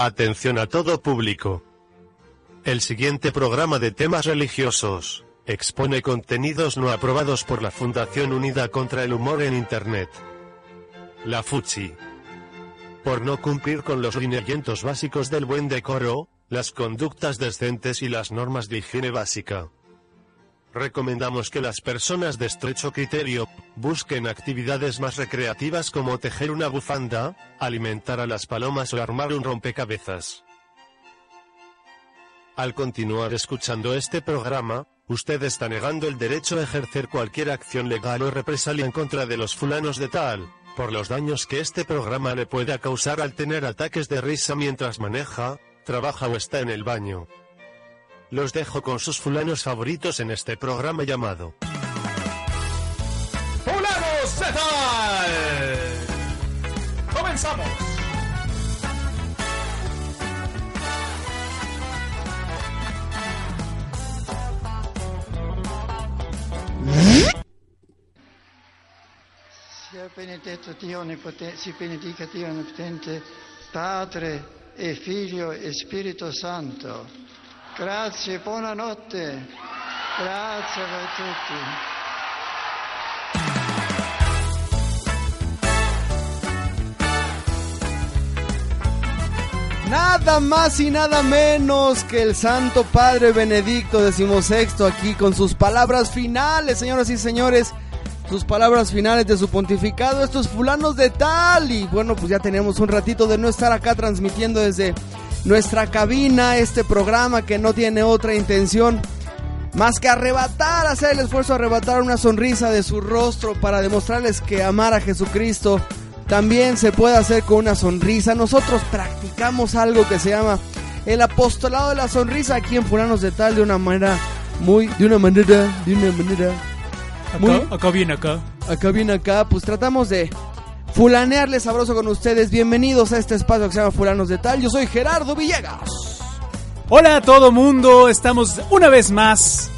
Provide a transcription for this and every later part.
Atención a todo público. El siguiente programa de temas religiosos expone contenidos no aprobados por la Fundación Unida contra el Humor en Internet. La FUCHI. Por no cumplir con los lineamientos básicos del buen decoro, las conductas decentes y las normas de higiene básica. Recomendamos que las personas de estrecho criterio busquen actividades más recreativas como tejer una bufanda, alimentar a las palomas o armar un rompecabezas. Al continuar escuchando este programa, usted está negando el derecho a ejercer cualquier acción legal o represalia en contra de los fulanos de tal, por los daños que este programa le pueda causar al tener ataques de risa mientras maneja, trabaja o está en el baño. Los dejo con sus fulanos favoritos en este programa llamado ¡Fulanos de tal! ¡Comenzamos! Sia benedetto Dio onnipotente, si benedica Dio onnipotente, Padre e Figlio e Spirito Santo. Grazie, buonanotte. Grazie a tutti. Nada más y nada menos que el Santo Padre Benedicto XVI aquí con sus palabras finales, señoras y señores. Sus palabras finales de su pontificado, estos fulanos de tal. Y bueno, pues ya tenemos un ratito de no estar acá transmitiendo desde nuestra cabina este programa que no tiene otra intención más que arrebatar, hacer el esfuerzo de arrebatar una sonrisa de su rostro para demostrarles que amar a Jesucristo también se puede hacer con una sonrisa. Nosotros practicamos algo que se llama el apostolado de la sonrisa aquí en Fulanos de Tal de una manera muy, de una manera, de una manera. muy- Acá, acá viene acá. acá viene acá, pues tratamos de fulanearle sabroso con ustedes. Bienvenidos a este espacio que se llama Fulanos de Tal. Yo soy Gerardo Villegas. Hola a todo mundo, estamos una vez más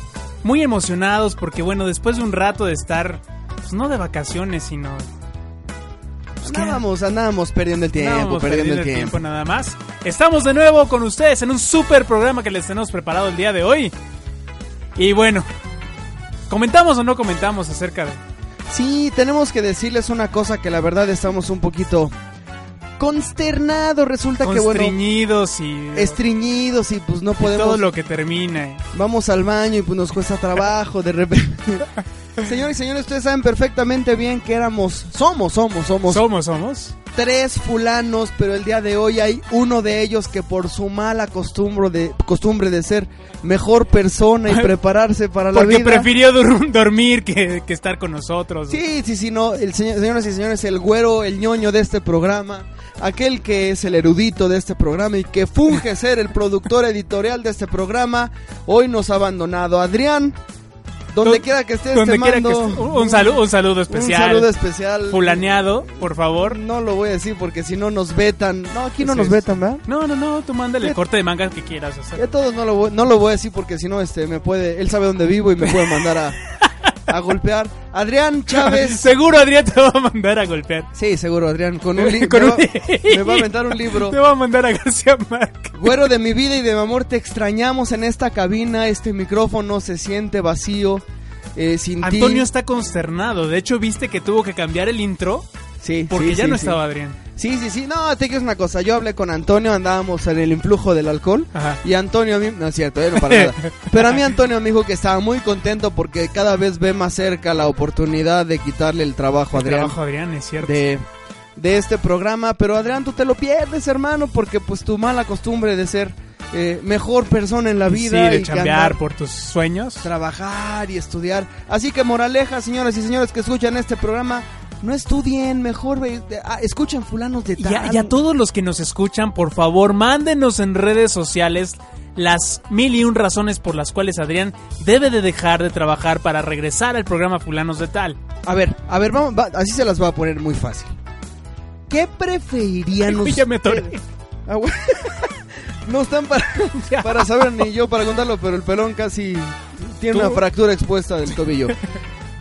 muy emocionados porque bueno, después de un rato de estar, pues no de vacaciones, sino pues. Andábamos, andábamos perdiendo el tiempo, perdiendo, el tiempo. nada más. Estamos de nuevo con ustedes en un super programa que les tenemos preparado el día de hoy. Y bueno, ¿comentamos o no comentamos acerca de... Sí, tenemos que decirles una cosa que la verdad estamos un poquito consternados. Resulta que bueno, Constreñidos y... estreñidos y pues no y podemos. todo lo que termina. Vamos al baño y pues nos cuesta trabajo de repente. Señores y señores, ustedes saben perfectamente bien que éramos, somos, somos, somos Somos, somos. tres fulanos, pero el día de hoy hay uno de ellos que por su mala costumbre de, costumbre de ser mejor persona y prepararse para la Porque vida. prefirió dur- dormir que, que estar con nosotros. Sí, sí, sí, no, el señor, señoras y señores, el güero, el ñoño de este programa, aquel que es el erudito de este programa y que funge ser el productor editorial de este programa, hoy nos ha abandonado. Adrián, donde Do- quiera que estés, Donde te quiera que mando un, un saludo, un saludo especial. Un saludo especial. Fulaneado, por favor. No lo voy a decir porque si no nos vetan. No, aquí no nos vetan, ¿verdad? No, no, no, tú mándale el corte de manga que quieras De hacer. todos no lo voy, no lo voy a decir porque si no este me puede, él sabe dónde vivo y me puede mandar a, a golpear. Adrián Chávez. Seguro Adrián te va a mandar a golpear. Sí, seguro, Adrián, con un libro. Un- me va a aventar un libro. Te va a mandar a García Márquez. Güero de mi vida y de mi amor, te extrañamos en esta cabina. Este micrófono se siente vacío. eh, sin. Antonio está consternado. De hecho, viste que tuvo que cambiar el intro Sí, porque sí, ya sí, no sí. estaba Adrián. Sí, sí, sí. No, te digo una cosa. Yo hablé con Antonio, andábamos en el influjo del alcohol. Ajá. Y Antonio a mí, no es cierto, eh, no para nada. Pero a mí Antonio me dijo que estaba muy contento porque cada vez ve más cerca la oportunidad de quitarle el trabajo a El Adrián trabajo Adrián, es cierto. de, de este programa. Pero Adrián, tú te lo pierdes, hermano, porque pues tu mala costumbre de ser eh, mejor persona en la Sí, vida. de y andar, por tus sueños. trabajar y estudiar. Así que moraleja, señoras y señores que escuchan este programa, no estudien, mejor ve- ah, escuchen fulanos de Y tal. a, y a todos los que nos escuchan, por favor, mándenos en redes sociales las mil y un razones por las cuales Adrián debe de dejar de trabajar para regresar al programa Fulanos de Tal. A ver, a ver, vamos, va- así se las voy a poner muy fácil. ¿Qué preferirían Ay, ya me atoré. Ah, bueno. no están para, para saber ni yo para contarlo, pero el pelón casi tiene ¿Tú? una fractura expuesta del tobillo.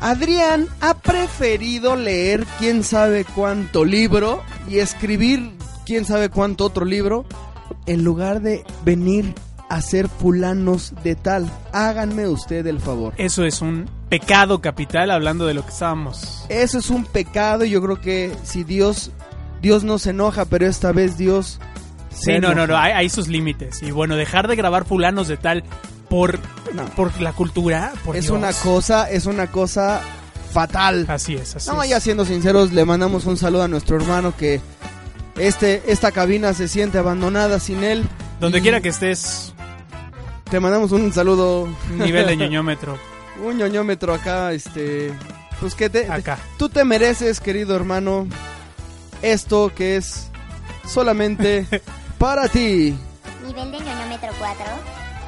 Adrián ha preferido leer quién sabe cuánto libro y escribir quién sabe cuánto otro libro en lugar de venir a ser fulanos de tal. Háganme usted el favor. Eso es un pecado capital hablando de lo que estábamos. Eso es un pecado y yo creo que si Dios Dios no se enoja, pero esta vez Dios se Sí, no, no, no, hay, hay sus límites. Y bueno, dejar de grabar Fulanos de Tal por, No. por la cultura, por es Dios. una cosa, es una cosa fatal. Así es, así No, es. ya siendo sinceros, le mandamos un saludo a nuestro hermano que este esta cabina se siente abandonada sin él. Donde quiera que estés, te mandamos un saludo, nivel de ñoñómetro. un ñoñómetro acá, este, pues que te, Acá. tú te mereces, querido hermano, esto que es solamente para ti. Nivel de ñoñómetro 4.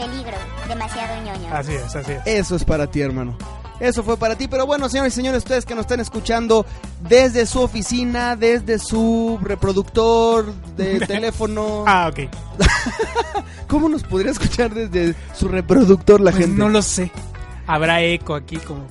Peligro. Demasiado ñoño. Así es, así es. Eso es para ti, hermano. Eso fue para ti. Pero bueno, señores y señores, ustedes que nos están escuchando desde su oficina, desde su reproductor de teléfono. Ah, ok. ¿Cómo nos podría escuchar desde su reproductor la Pues gente? no lo sé. Habrá eco aquí como...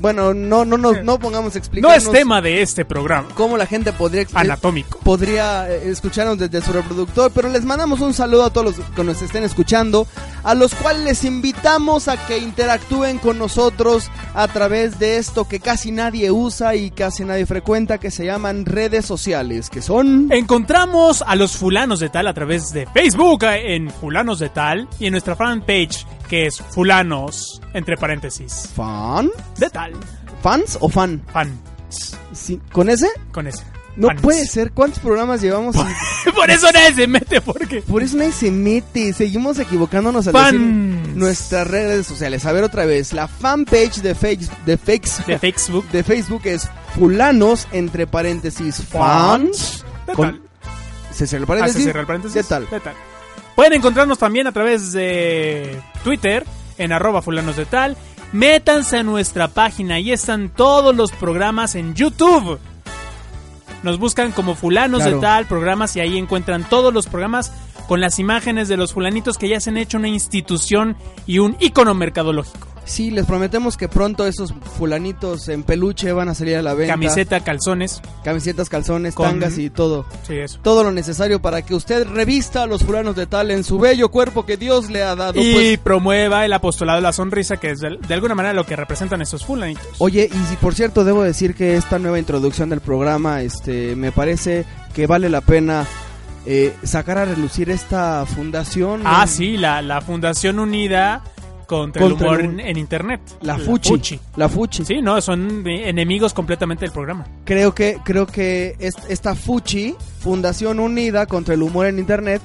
Bueno, no, no, no, no pongamos No explicarnos es tema de este programa. cómo la gente podría Anatómico. podría eh, escucharnos desde su reproductor, pero les mandamos un saludo a todos los que nos estén escuchando, a los cuales les invitamos a que interactúen con nosotros a través de esto que casi nadie usa y casi nadie frecuenta, que se llaman redes sociales, que son... Encontramos a los fulanos de tal a través de Facebook eh, en fulanos de tal y en nuestra fanpage que es fulanos entre paréntesis ¿Fan? de tal ¿Fans o fan? fan Sí, ¿Con ese? con ese. No puede ser. ¿Cuántos programas llevamos? Por eso nadie se mete porque Por eso nadie se mete. Seguimos equivocándonos al Fans. decir nuestras redes sociales. A ver otra vez. La fanpage de, face, de, fakes, de Facebook de Facebook es fulanos entre paréntesis fans. Con- tal. Se cierra el Ah, paréntesis. se cierra el paréntesis. ¿Qué tal? De tal. Pueden encontrarnos también a través de Twitter en arroba fulanos de tal. Métanse a nuestra página, ahí están todos los programas en YouTube. Nos buscan como fulanos Claro. de tal programas y ahí encuentran todos los programas con las imágenes de los fulanitos que ya se han hecho una institución y un icono mercadológico. Sí, les prometemos que pronto esos fulanitos en peluche van a salir a la venta. Camiseta, calzones. Camisetas, calzones, Con- tangas y todo. Sí, eso. Todo lo necesario para que usted revista a los fulanos de tal en su bello cuerpo que Dios le ha dado. Y Pues, promueva el apostolado de la sonrisa, que es de, de alguna manera lo que representan estos fulanitos. Oye, y si por cierto debo decir que esta nueva introducción del programa, este, me parece que vale la pena eh, sacar a relucir esta fundación. Ah, sí, la, la Fundación Unida contra, Contra el Humor el- en, Internet. La Fuchi. La Fuchi. Sí, no, son enemigos completamente del programa. Creo que, creo que est- esta Fuchi, Fundación Unida contra el Humor en Internet,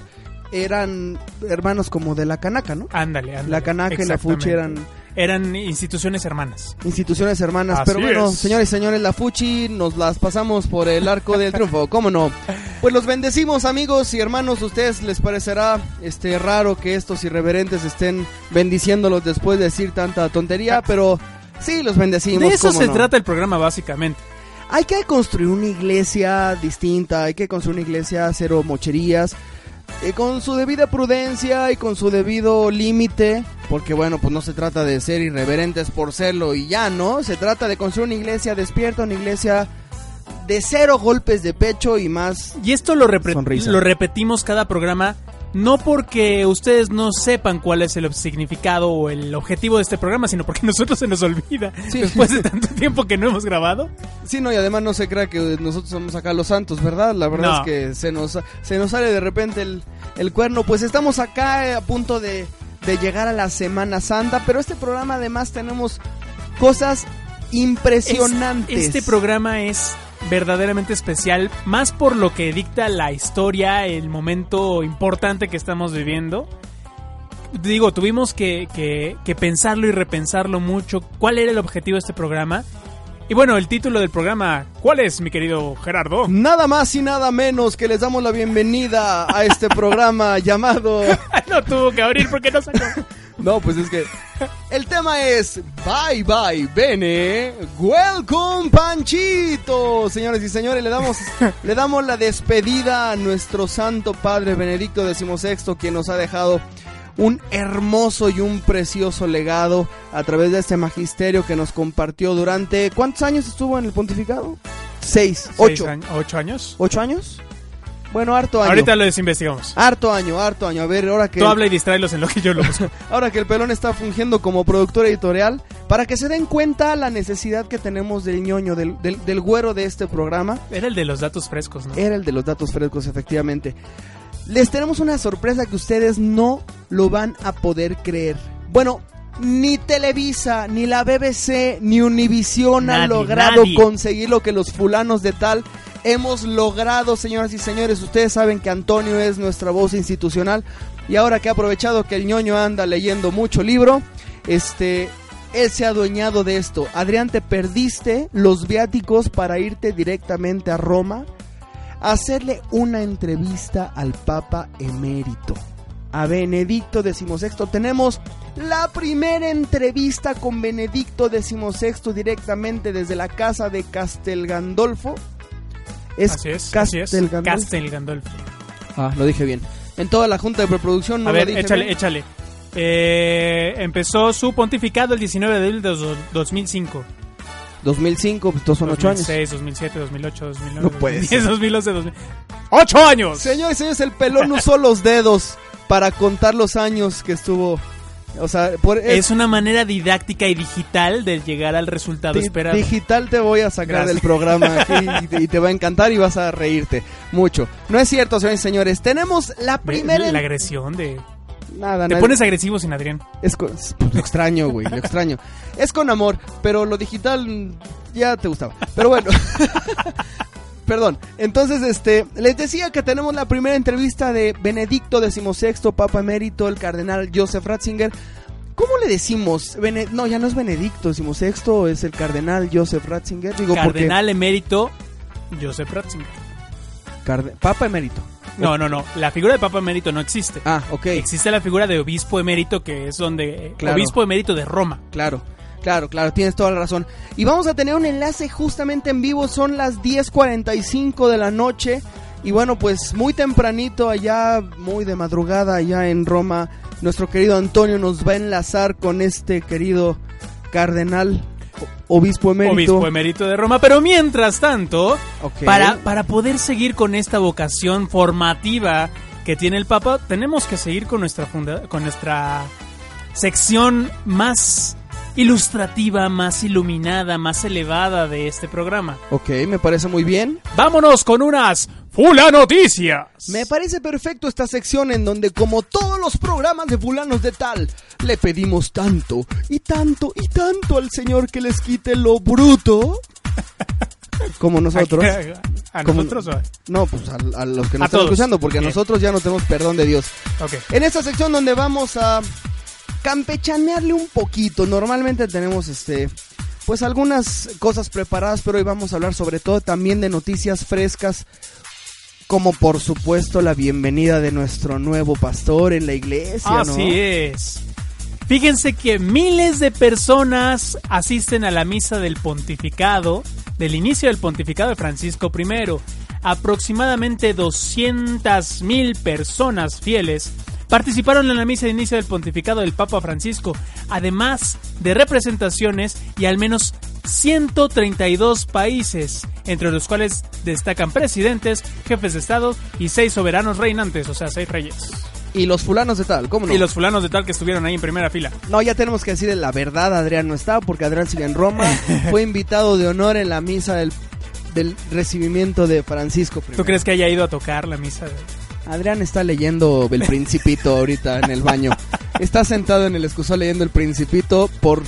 eran hermanos como de la Canaca, ¿no? Ándale, ándale. La Canaca y la Fuchi eran Eran instituciones hermanas. instituciones hermanas. Así Pero bueno, es. señores y señores, la Fuchi nos las pasamos por el arco del triunfo, ¿cómo no? Pues los bendecimos, amigos y hermanos. Ustedes les parecerá este raro que estos irreverentes estén bendiciéndolos después de decir tanta tontería, pero sí, los bendecimos. De eso ¿cómo se no? trata el programa, básicamente. Hay que construir una iglesia distinta, hay que construir una iglesia cero mocherías, eh, con su debida prudencia y con su debido límite, porque bueno, pues no se trata de ser irreverentes por serlo y ya, ¿no? Se trata de construir una iglesia despierta, una iglesia de cero golpes de pecho y más... Y esto lo, repre- Sonrisa. lo repetimos cada programa, no porque ustedes no sepan cuál es el significado o el objetivo de este programa, sino porque a nosotros se nos olvida. Sí. Después de tanto tiempo que no hemos grabado. Sí, no, y además no se crea que nosotros somos acá los santos, ¿verdad? La verdad No. es que se nos, se nos sale de repente el, el cuerno. Pues estamos acá eh, a punto de, de llegar a la Semana Santa, pero este programa además tenemos cosas impresionantes. Es- este programa es verdaderamente especial, más por lo que dicta la historia, el momento importante que estamos viviendo. digo, tuvimos que, que pensarlo y repensarlo mucho. ¿Cuál era el objetivo de este programa? Y bueno, el título del programa, ¿cuál es, mi querido Gerardo? Nada más y nada menos que les damos la bienvenida a este programa llamado... no tuvo que abrir porque no sacó. No, pues es que el tema es Bye Bye Bene, Welcome Panchito. Señores y señores, le damos le damos la despedida a nuestro santo padre Benedicto XVI quien nos ha dejado un hermoso y un precioso legado a través de este magisterio que nos compartió durante ¿cuántos años estuvo en el pontificado? Seis, ocho, ¿Ocho años? ocho años. Bueno, harto año. Ahorita lo desinvestigamos. Harto año, harto año. A ver, ahora que Tú habla y distráelos en lo que yo lo busco. ahora que el pelón está fungiendo como productor editorial, para que se den cuenta la necesidad que tenemos del ñoño, del, del, del güero de este programa, Era el de los datos frescos, ¿no? era el de los datos frescos, efectivamente. Les tenemos una sorpresa que ustedes no lo van a poder creer. Bueno, ni Televisa, ni la BBC, ni Univisión han Nadie, logrado nadie. conseguir lo que los fulanos de tal hemos logrado, señoras y señores. Ustedes saben que Antonio es nuestra voz institucional y ahora que ha aprovechado que el ñoño anda leyendo mucho libro, este, él se ha adueñado de esto. Adrián, te perdiste los viáticos para irte directamente a Roma hacerle una entrevista al Papa emérito. A Benedicto XVI. Tenemos la primera entrevista con Benedicto XVI directamente desde la casa de Castel Gandolfo. Es así es, así es. Castel Gandolfo. Castel Gandolfo. Ah, lo dije bien. En toda la junta de preproducción no A lo ver, dije échale, bien. échale. Eh, empezó su pontificado el 19 de abril de dos- 2005. 2005, pues todos son ocho años. 2006, 2007, 2008, 2009, No puede 2010, ser. 2011, 2000. ¡Ocho años! Señores, señores, el pelón usó los dedos para contar los años que estuvo. O sea, por Es una manera didáctica y digital de llegar al resultado Di- esperado. Digital te voy a sacar Gracias. del programa aquí y, te, y te va a encantar y vas a reírte mucho. No es cierto, señores y señores. Tenemos la primera. La agresión de... Nada, Te nada. pones agresivo sin Adrián. Es pues, lo extraño, güey, lo extraño. Es con amor, pero lo digital ya te gustaba. Pero bueno. Perdón. Entonces, este, les decía que tenemos la primera entrevista de Benedicto XVI, Papa Emérito, el cardenal Joseph Ratzinger. ¿Cómo le decimos? Bene- no, ya no es Benedicto XVI, es el cardenal Joseph Ratzinger. Digo, Cardenal emérito Joseph Ratzinger. porque carde- Papa Emérito. No, no, no. La figura de Papa emérito no existe. Ah, ok. Existe la figura de obispo emérito, que es donde... eh, Claro. Obispo emérito de Roma. Claro, claro, claro, tienes toda la razón. Y vamos a tener un enlace justamente en vivo, son las 10.45 de la noche. Y bueno, pues muy tempranito allá, muy de madrugada allá en Roma, nuestro querido Antonio nos va a enlazar con este querido cardenal, obispo emérito. Obispo emérito de Roma. Pero mientras tanto, para, para poder seguir con esta vocación formativa que tiene el Papa, tenemos que seguir con nuestra, funda- con nuestra sección más ilustrativa, más iluminada, más elevada de este programa. Ok, me parece muy bien. Vámonos con unas Fula Noticias. Me parece perfecto esta sección en donde, como todos los programas de fulanos de tal, le pedimos tanto y tanto y tanto al Señor que les quite lo bruto. Como nosotros. ¿A Como- nosotros? o a- No, pues a, a los que nos están escuchando, porque Bien. nosotros ya no tenemos perdón de Dios. Ok. En esta sección donde vamos a campechanearle un poquito. Normalmente tenemos este pues algunas cosas preparadas, pero hoy vamos a hablar sobre todo también de noticias frescas, como por supuesto la bienvenida de nuestro nuevo pastor en la iglesia. Así es. Fíjense que miles de personas asisten a la misa del pontificado, del inicio del pontificado de Francisco I. Aproximadamente 200 mil personas fieles participaron en la misa de inicio del pontificado del Papa Francisco, además de representaciones y al menos 132 países, entre los cuales destacan presidentes, jefes de Estado y seis soberanos reinantes, o sea, seis reyes. Y los fulanos de tal, ¿cómo no? Y los fulanos de tal que estuvieron ahí en primera fila. No, ya tenemos que decir la verdad, Adrián no está, porque Adrián sigue en Roma, fue invitado de honor en la misa del, del recibimiento de Francisco I. ¿Tú crees que haya ido a tocar la misa? de- Adrián está leyendo El Principito ahorita en el baño. Está sentado en el excusado leyendo El Principito por,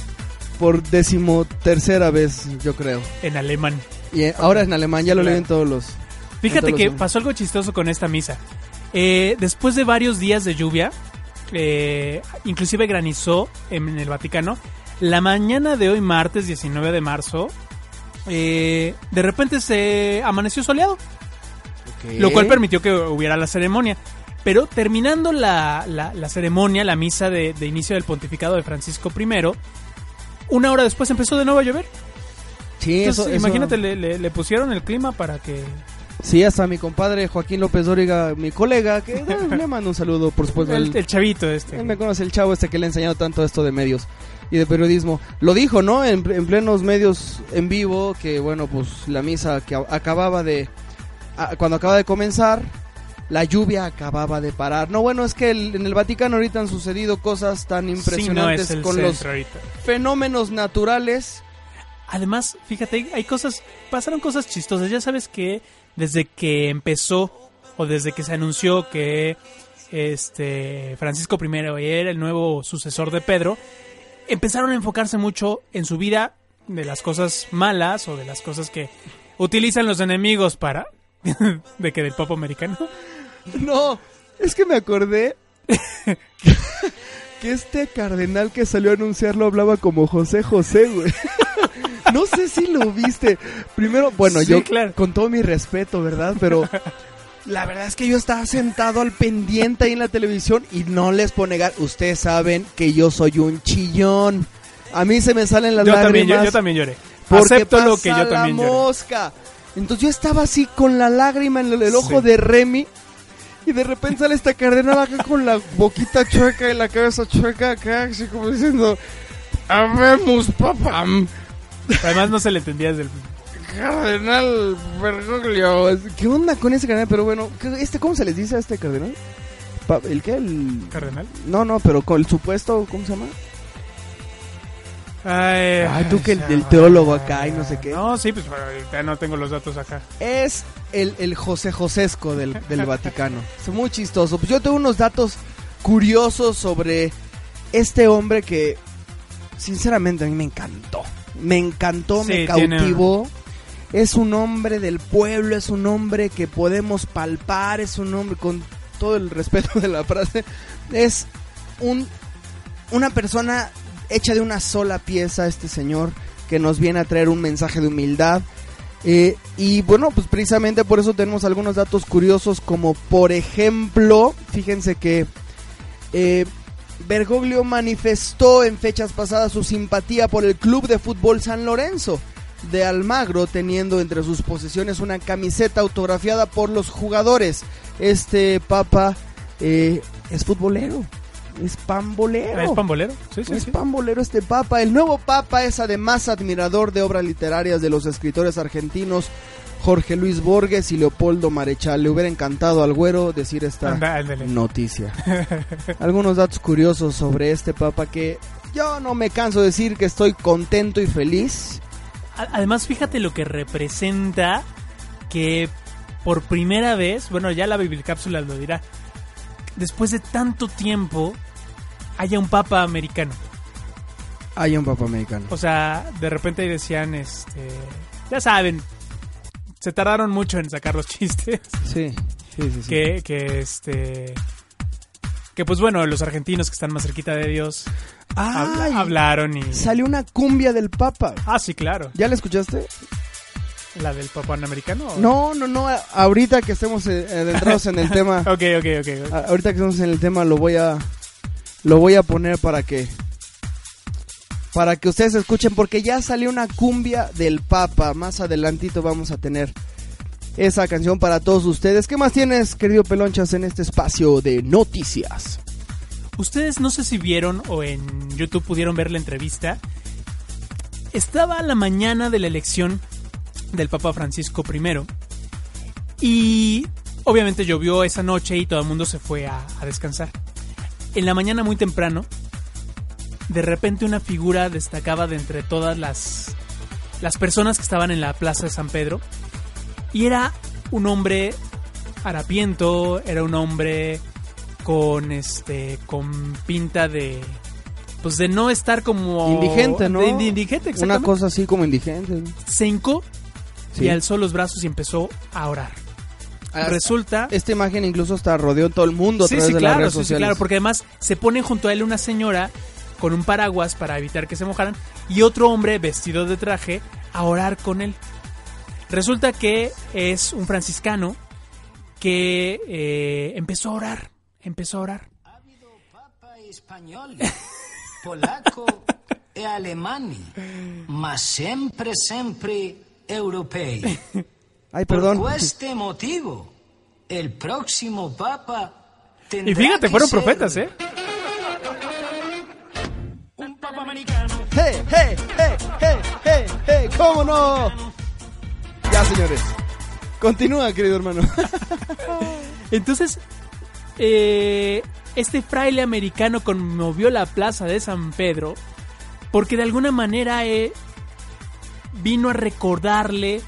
por decimotercera vez, yo creo. En alemán. Y eh, ahora en alemán, ya lo Claro. leen todos los... Fíjate Entonces, que los- pasó algo chistoso con esta misa. Eh, después de varios días de lluvia, eh, inclusive granizó en el Vaticano. La mañana de hoy, martes 19 de marzo, eh, de repente se amaneció soleado, lo cual permitió que hubiera la ceremonia. Pero terminando la, la- la ceremonia, la misa de, de inicio del pontificado de Francisco I, una hora después empezó de nuevo a llover. Sí, Entonces, eso, eso- imagínate, le, le- le pusieron el clima para que... Sí, hasta mi compadre Joaquín López Dóriga, mi colega, que eh, le mando un saludo, por supuesto. El, el chavito este. Él me conoce el chavo este que le ha enseñado tanto esto de medios y de periodismo. Lo dijo, ¿no? En, en plenos medios en vivo, que bueno, pues la misa que acababa de... a- cuando acaba de comenzar, la lluvia acababa de parar. No, bueno, es que el- en el Vaticano ahorita han sucedido cosas tan Sí, no impresionantes con los ahorita. fenómenos naturales. Además, fíjate, hay- hay cosas, pasaron cosas chistosas. Ya sabes que desde que empezó o desde que se anunció que este Francisco I era el nuevo sucesor de Pedro, empezaron a enfocarse mucho en su vida de las cosas malas o de las cosas que utilizan los enemigos para de que del papa americano. No, es que me acordé que este cardenal que salió a anunciarlo hablaba como José José, güey. No sé si lo viste. Primero, bueno, Sí, yo claro. con todo mi respeto, ¿verdad? Pero la verdad es que yo estaba sentado al pendiente ahí en la televisión y no les puedo negar, ustedes saben que yo soy un chillón. A mí se me salen las Yo también, lágrimas. yo, yo también lloré. Porque Acepto lo que yo también la lloré. mosca. Entonces yo estaba así con la lágrima en el, el ojo Sí. de Remy. Y de repente sale esta cardenal acá con la boquita chueca y la cabeza chueca acá, así como diciendo, Habemos, papá, Además no se le entendía desde el cardenal Bergoglio. ¿Qué onda con ese cardenal? Pero bueno, ¿qué- este, ¿cómo se les dice a este cardenal? ¿El qué? El... cardenal. No, no, pero con el supuesto, ¿cómo se llama? Ay, Ay, tú que el- teólogo acá y no sé qué. No, sí, pues ya no tengo los datos acá. es el, el José Josesco del, del Vaticano. Es muy chistoso. Pues yo tengo unos datos curiosos sobre este hombre que, sinceramente, a mí me encantó. Me encantó, me tiene- cautivó. Es un hombre del pueblo, es un hombre que podemos palpar, es un hombre con todo el respeto de la frase. Es un, una persona hecha de una sola pieza, este señor, que nos viene a traer un mensaje de humildad. Eh, y bueno, pues precisamente por eso tenemos algunos datos curiosos, como por ejemplo, fíjense que eh, Bergoglio manifestó en fechas pasadas su simpatía por el Club de Fútbol San Lorenzo de Almagro, teniendo entre sus posesiones una camiseta autografiada por los jugadores. Este papa eh, es futbolero, es pambolero. ¿Es pambolero? Sí, sí, Es sí. pambolero este papa. El nuevo papa es además admirador de obras literarias de los escritores argentinos Jorge Luis Borges y Leopoldo Marechal. Le hubiera encantado al güero decir esta noticia. Algunos datos curiosos sobre este papa que yo no me canso de decir que estoy contento y feliz. Además, fíjate lo que representa que por primera vez, bueno, ya la Biblicápsula lo dirá, después de tanto tiempo haya un papa americano. Hay un papa americano. O sea, de repente decían, este, ya saben, se tardaron mucho en sacar los chistes. Sí, sí, sí. sí. que, que este que pues bueno los argentinos que están más cerquita de Dios habla- hablaron y Salió una cumbia del papa. ah sí claro ¿Ya la escuchaste? La del papá americano ¿o? No, no, no. Ahorita que estemos eh, adentrados en el tema. ok ok ok ahorita que estamos en el tema lo voy a lo voy a poner para que para que ustedes escuchen porque ya salió una cumbia del Papa. Más adelantito vamos a tener esa canción para todos ustedes. ¿Qué más tienes, querido Pelonchas, en este espacio de noticias? ustedes no sé si vieron o en YouTube pudieron ver la entrevista estaba la mañana de la elección del Papa Francisco I y obviamente llovió esa noche y todo el mundo se fue a, a descansar en la mañana muy temprano de repente una figura destacaba de entre todas las, las personas que estaban en la plaza de San Pedro. Y era un hombre harapiento, era un hombre con este con pinta de pues de no estar como Indigente, ¿no? de indigente, Una exactamente. cosa así como indigente. Se hincó Sí. y alzó los brazos y empezó a orar. Ah, Resulta... Esta imagen incluso está rodeó todo el mundo a Sí, través sí, de las claro, redes sí, sí, sociales. claro, porque además se pone junto a él una señora con un paraguas para evitar que se mojaran y otro hombre vestido de traje a orar con él. Resulta que es un franciscano que eh, empezó a orar, empezó a orar. Papa spagnoli, polacco e alemani, ma sempre, sempre europei. Ay, Por perdón. este motivo, el próximo Papa tendrá Y fíjate, que fueron ser profetas, ¿eh? Un Papa americano. ¡Hey, hey, hey, hey, hey, hey! ¿Cómo no? Ya, señores. Continúa, querido hermano. Entonces, eh, este fraile americano conmovió la plaza de San Pedro porque de alguna manera eh, vino a recordarle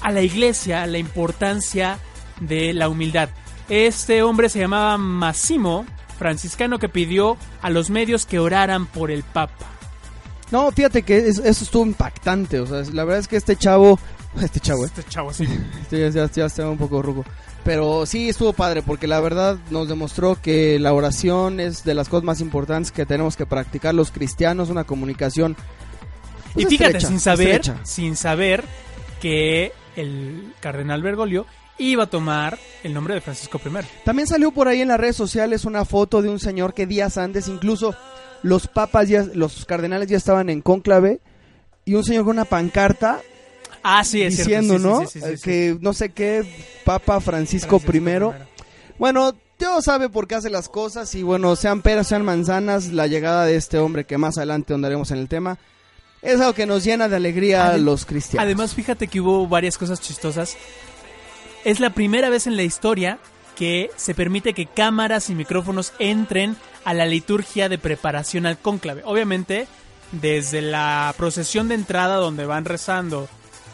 a la iglesia la importancia de la humildad. Este hombre se llamaba Massimo, franciscano que pidió a los medios que oraran por el Papa. No, fíjate que es- eso estuvo impactante. O sea, la verdad es que este chavo. Este chavo, ¿eh? Este chavo así. Este ya, ya, ya está un poco ruco. Pero sí estuvo padre porque la verdad nos demostró que la oración es de las cosas más importantes que tenemos que practicar los cristianos, una comunicación. Y fíjate, estrecha, sin saber, estrecha. sin saber que el cardenal Bergoglio iba a tomar el nombre de Francisco I. También salió por ahí en las redes sociales una foto de un señor que días antes, incluso los papas ya, los cardenales ya estaban en cónclave y un señor con una pancarta Ah, sí, es diciendo, cierto. ¿no? Sí, sí, sí, sí, sí. que no sé qué Papa Francisco, Francisco I. Bueno, Dios sabe por qué hace las cosas y bueno, sean peras, sean manzanas, la llegada de este hombre que más adelante andaremos en el tema es algo que nos llena de alegría a los cristianos. Además, fíjate que hubo varias cosas chistosas. Es la primera vez en la historia que se permite que cámaras y micrófonos entren a la liturgia de preparación al cónclave. Obviamente, desde la procesión de entrada donde van rezando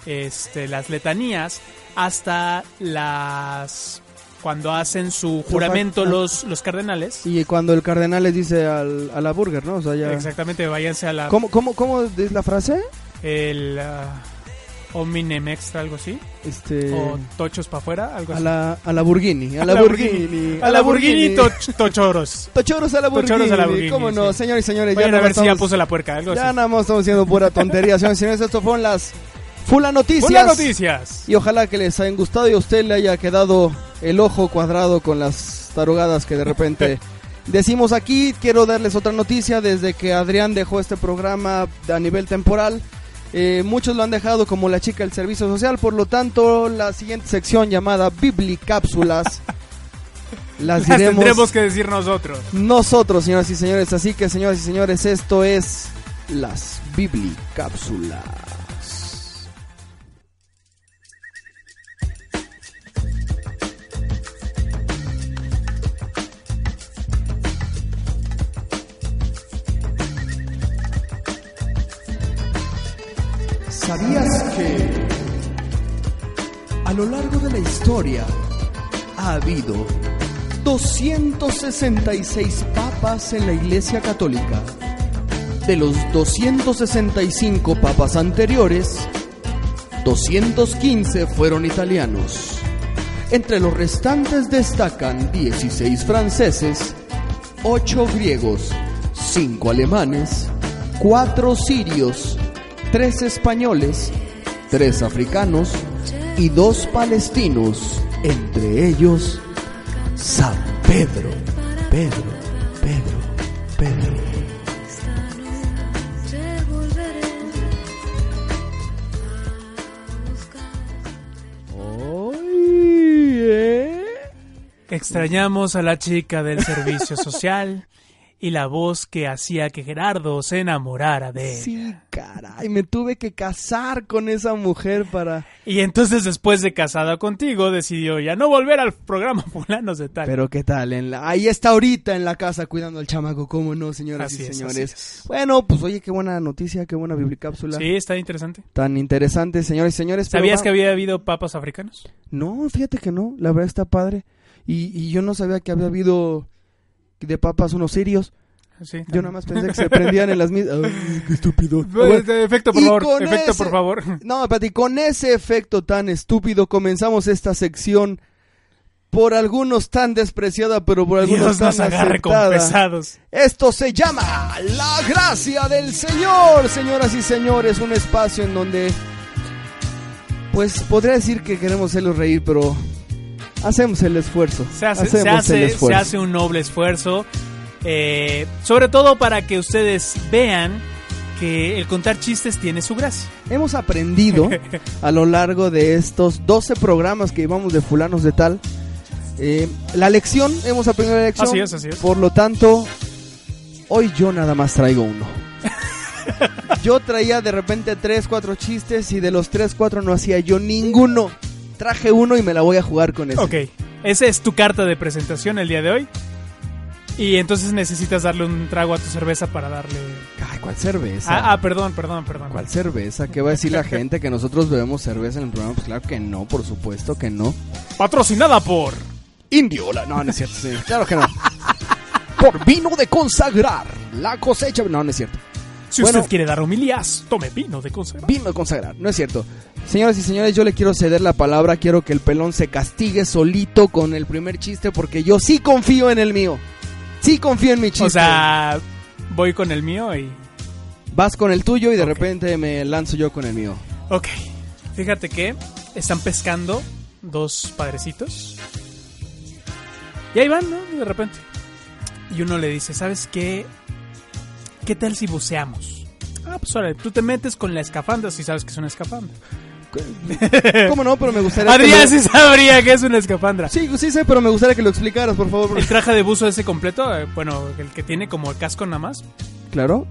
este, las letanías hasta las cuando hacen su juramento los, los cardenales. y cuando el cardenal les dice al, a la burger, ¿no? O sea, ya... Exactamente, váyanse a la ¿Cómo, cómo, ¿Cómo es la frase? el ah, hominem extra, algo así. Este... O tochos para afuera, algo A así. la, a la Burguini, a la. Burguini, A la Burguini toch- tochoros. Tochoros a la Burguini. Tochoros a la Burguini, ¿Cómo no, sí. señores y señores? Vayan ya a ver si ya puso la puerca, algo Ya así. nada más estamos haciendo pura tontería, señores y señores. Esto fueron las Fula Noticias. Hola noticias. Y ojalá que les hayan gustado y a usted le haya quedado el ojo cuadrado con las tarugadas que de repente decimos aquí. Quiero darles otra noticia. Desde que Adrián dejó este programa a nivel temporal, eh, muchos lo han dejado como la chica del servicio social. Por lo tanto, la siguiente sección llamada Biblicápsulas las Las diremos tendremos que decir nosotros. nosotros, señoras y señores. Así que, señoras y señores, esto es las Biblicápsulas. ¿Sabías que a lo largo de la historia ha habido 266 papas en la Iglesia Católica? De los 265 papas anteriores, 215 fueron italianos. Entre los restantes destacan 16 franceses, 8 griegos, 5 alemanes, 4 sirios, 3 españoles, 3 africanos y 2 palestinos, entre ellos San Pedro, Pedro, Pedro, Pedro. Oye. Extrañamos a la chica del servicio social y la voz que hacía que Gerardo se enamorara de él. Sí, caray, me tuve que casar con esa mujer para... Y entonces después de casada contigo decidió ya no volver al programa fulanos de tal. Pero qué tal, en la... ahí está ahorita en la casa cuidando al chamaco, ¿cómo no, señoras Así y es, señores? Bueno, pues oye, qué buena noticia, qué buena biblicápsula. Sí, está interesante. Tan interesante, señores y señores. ¿Sabías que había habido papas africanos? No, fíjate que no, la verdad está padre. Y, y yo no sabía que había habido de papas unos sirios. Sí, Yo nada más pensé que se prendían en las mismas. Qué estúpido. Efecto, por favor. Efecto, ese- por favor. No, Pati, con ese efecto tan estúpido comenzamos esta sección. Por algunos tan despreciada, pero por algunos Dios tan nos agarre aceptada. Esto se llama La Gracia del Señor, señoras y señores, un espacio en donde, pues podría decir que queremos hacerlos reír, pero hacemos el esfuerzo. Se hace, hacemos se el hace, esfuerzo. se hace un noble esfuerzo. eh, sobre todo para que ustedes vean que el contar chistes tiene su gracia. Hemos aprendido a lo largo de estos 12 programas que llevamos de fulanos de tal. eh, la lección, hemos aprendido la lección. Así es, así es. Por lo tanto, hoy yo nada más traigo uno. Yo traía de repente 3, 4 chistes y de los 3, 4 no hacía yo ninguno. Traje uno y me la voy a jugar con ese. Ok, esa es tu carta de presentación el día de hoy. Y entonces necesitas darle un trago a tu cerveza para darle... Ay, ¿cuál cerveza? Ah, ah, perdón, perdón, perdón. ¿Cuál cerveza? ¿Qué va a decir la gente? ¿Que nosotros bebemos cerveza en el programa? Pues claro que no, por supuesto que no. Patrocinada por... Indiola. No, no es cierto, señor. Claro que no. Por vino de consagrar. La cosecha. No, no es cierto. Si Bueno. usted quiere dar homilías, tome vino de conserva. Vino de consagrar. No es cierto. Señoras y señores, yo le quiero ceder la palabra. Quiero que el pelón se castigue solito con el primer chiste porque yo sí confío en el mío. Sí confío en mi chiste. O sea, voy con el mío y... Vas con el tuyo y de repente me lanzo yo con el mío. Ok, fíjate que están pescando dos padrecitos. Y ahí van, ¿no? De repente. Y uno le dice, ¿sabes qué? ¿Qué tal si buceamos? Ah, pues ahora, tú te metes con la escafandra si sabes que es una escafandra. ¿Cómo no? Pero me gustaría. Adrián lo- sí sabría que es una escafandra. Sí, sí sé, pero me gustaría que lo explicaras, por favor. El traje de buzo ese completo, eh, bueno, el que tiene como el casco nada más. Claro.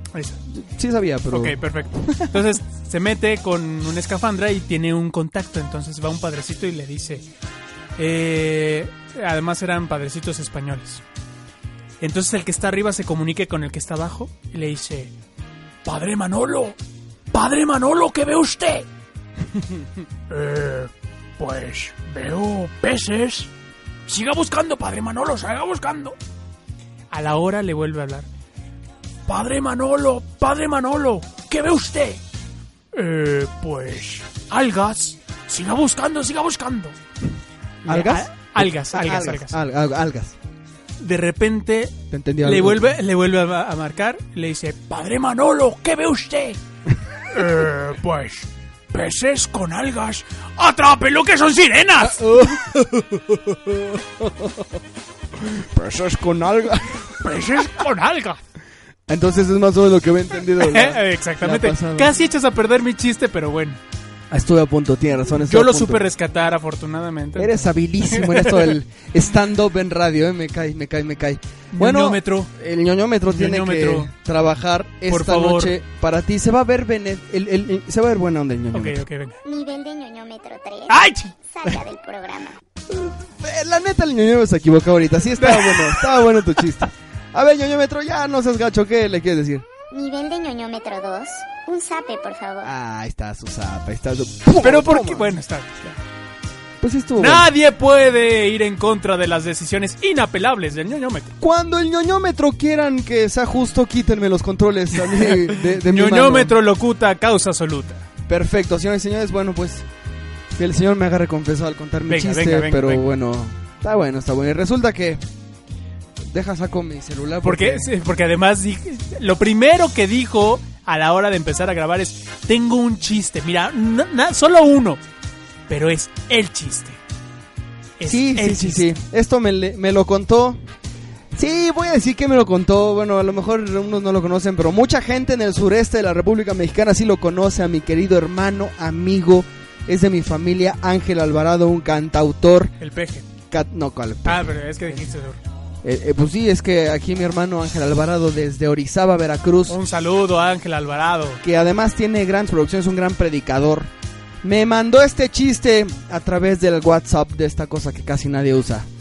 Sí sabía, pero. Ok, perfecto. Entonces se mete con una escafandra y tiene un contacto. Entonces va un padrecito y le dice. eh, además eran padrecitos españoles. Entonces el que está arriba se comunica con el que está abajo y le dice: Padre Manolo, Padre Manolo, ¿qué ve usted? "Eh, pues veo peces. Siga buscando, Padre Manolo, siga buscando. A la hora le vuelve a hablar. Padre Manolo, Padre Manolo, ¿qué ve usted? Eh, pues algas. Siga buscando, siga buscando. ¿Algas? Algas, algas, algas. Al- al- algas. De repente le algo. vuelve, le vuelve a, a marcar le dice, Padre Manolo, ¿qué ve usted? eh, pues peces con algas. ¡Atrápelo que son sirenas! Peces con algas. ¡Peces con algas! Entonces es más o menos lo que había entendido. Exactamente. Casi echas a perder mi chiste, pero bueno. Estuve a punto, tiene razón. Yo lo punto. supe rescatar, afortunadamente. Eres habilísimo en esto del stand-up en radio, ¿eh? Me cae, me cae, me cae. Bueno, Ñoñómetro. el ñoñómetro tiene Ñoñómetro. que trabajar Por esta favor. noche para ti. Se va a ver bene- el, el- el- se va a ver buena onda el Ok, ñoñómetro. ok, venga. Nivel de ñoñómetro 3. ¡Ay! Salga del programa. Eh, La neta, el ñoñómetro se equivocó ahorita. Sí, estaba bueno, estaba bueno tu chiste. A ver, ñoñómetro, ya no seas gacho. ¿Qué le quieres decir? Nivel de ñoñómetro 2. Un zape, por favor. Ah, ahí está su zapa, ahí está su... Pero ¿por qué? Bueno, está. ya. Pues estuvo bueno. Nadie puede ir en contra de las decisiones inapelables del ñoñómetro. Cuando el ñoñómetro quieran que sea justo, quítenme los controles a mí de, de mi mano. ñoñómetro locuta causa absoluta. Perfecto, señores y señores. Bueno, pues que el señor me haga confesado al contar mi Venga, chiste, venga, venga, pero venga. bueno, está bueno, está bueno. Y resulta que deja saco mi celular Porque, sí, porque además lo primero que dijo a la hora de empezar a grabar es, tengo un chiste. Mira, no- na- solo uno, pero es el chiste. Es Sí, el sí, chiste. sí. Esto me, me lo contó. Sí, voy a decir que me lo contó. Bueno, a lo mejor unos no lo conocen, pero mucha gente en el sureste de la República Mexicana sí lo conoce. A mi querido hermano, amigo, es de mi familia, Ángel Alvarado, un cantautor. El peje. cat- no, ¿cuál? Ah, pero es que dijiste. Eh, eh, pues sí, es que aquí mi hermano Ángel Alvarado desde Orizaba, Veracruz, Un saludo a Ángel Alvarado. que además tiene grandes producciones, un gran predicador, me mandó este chiste a través del WhatsApp de esta cosa que casi nadie usa.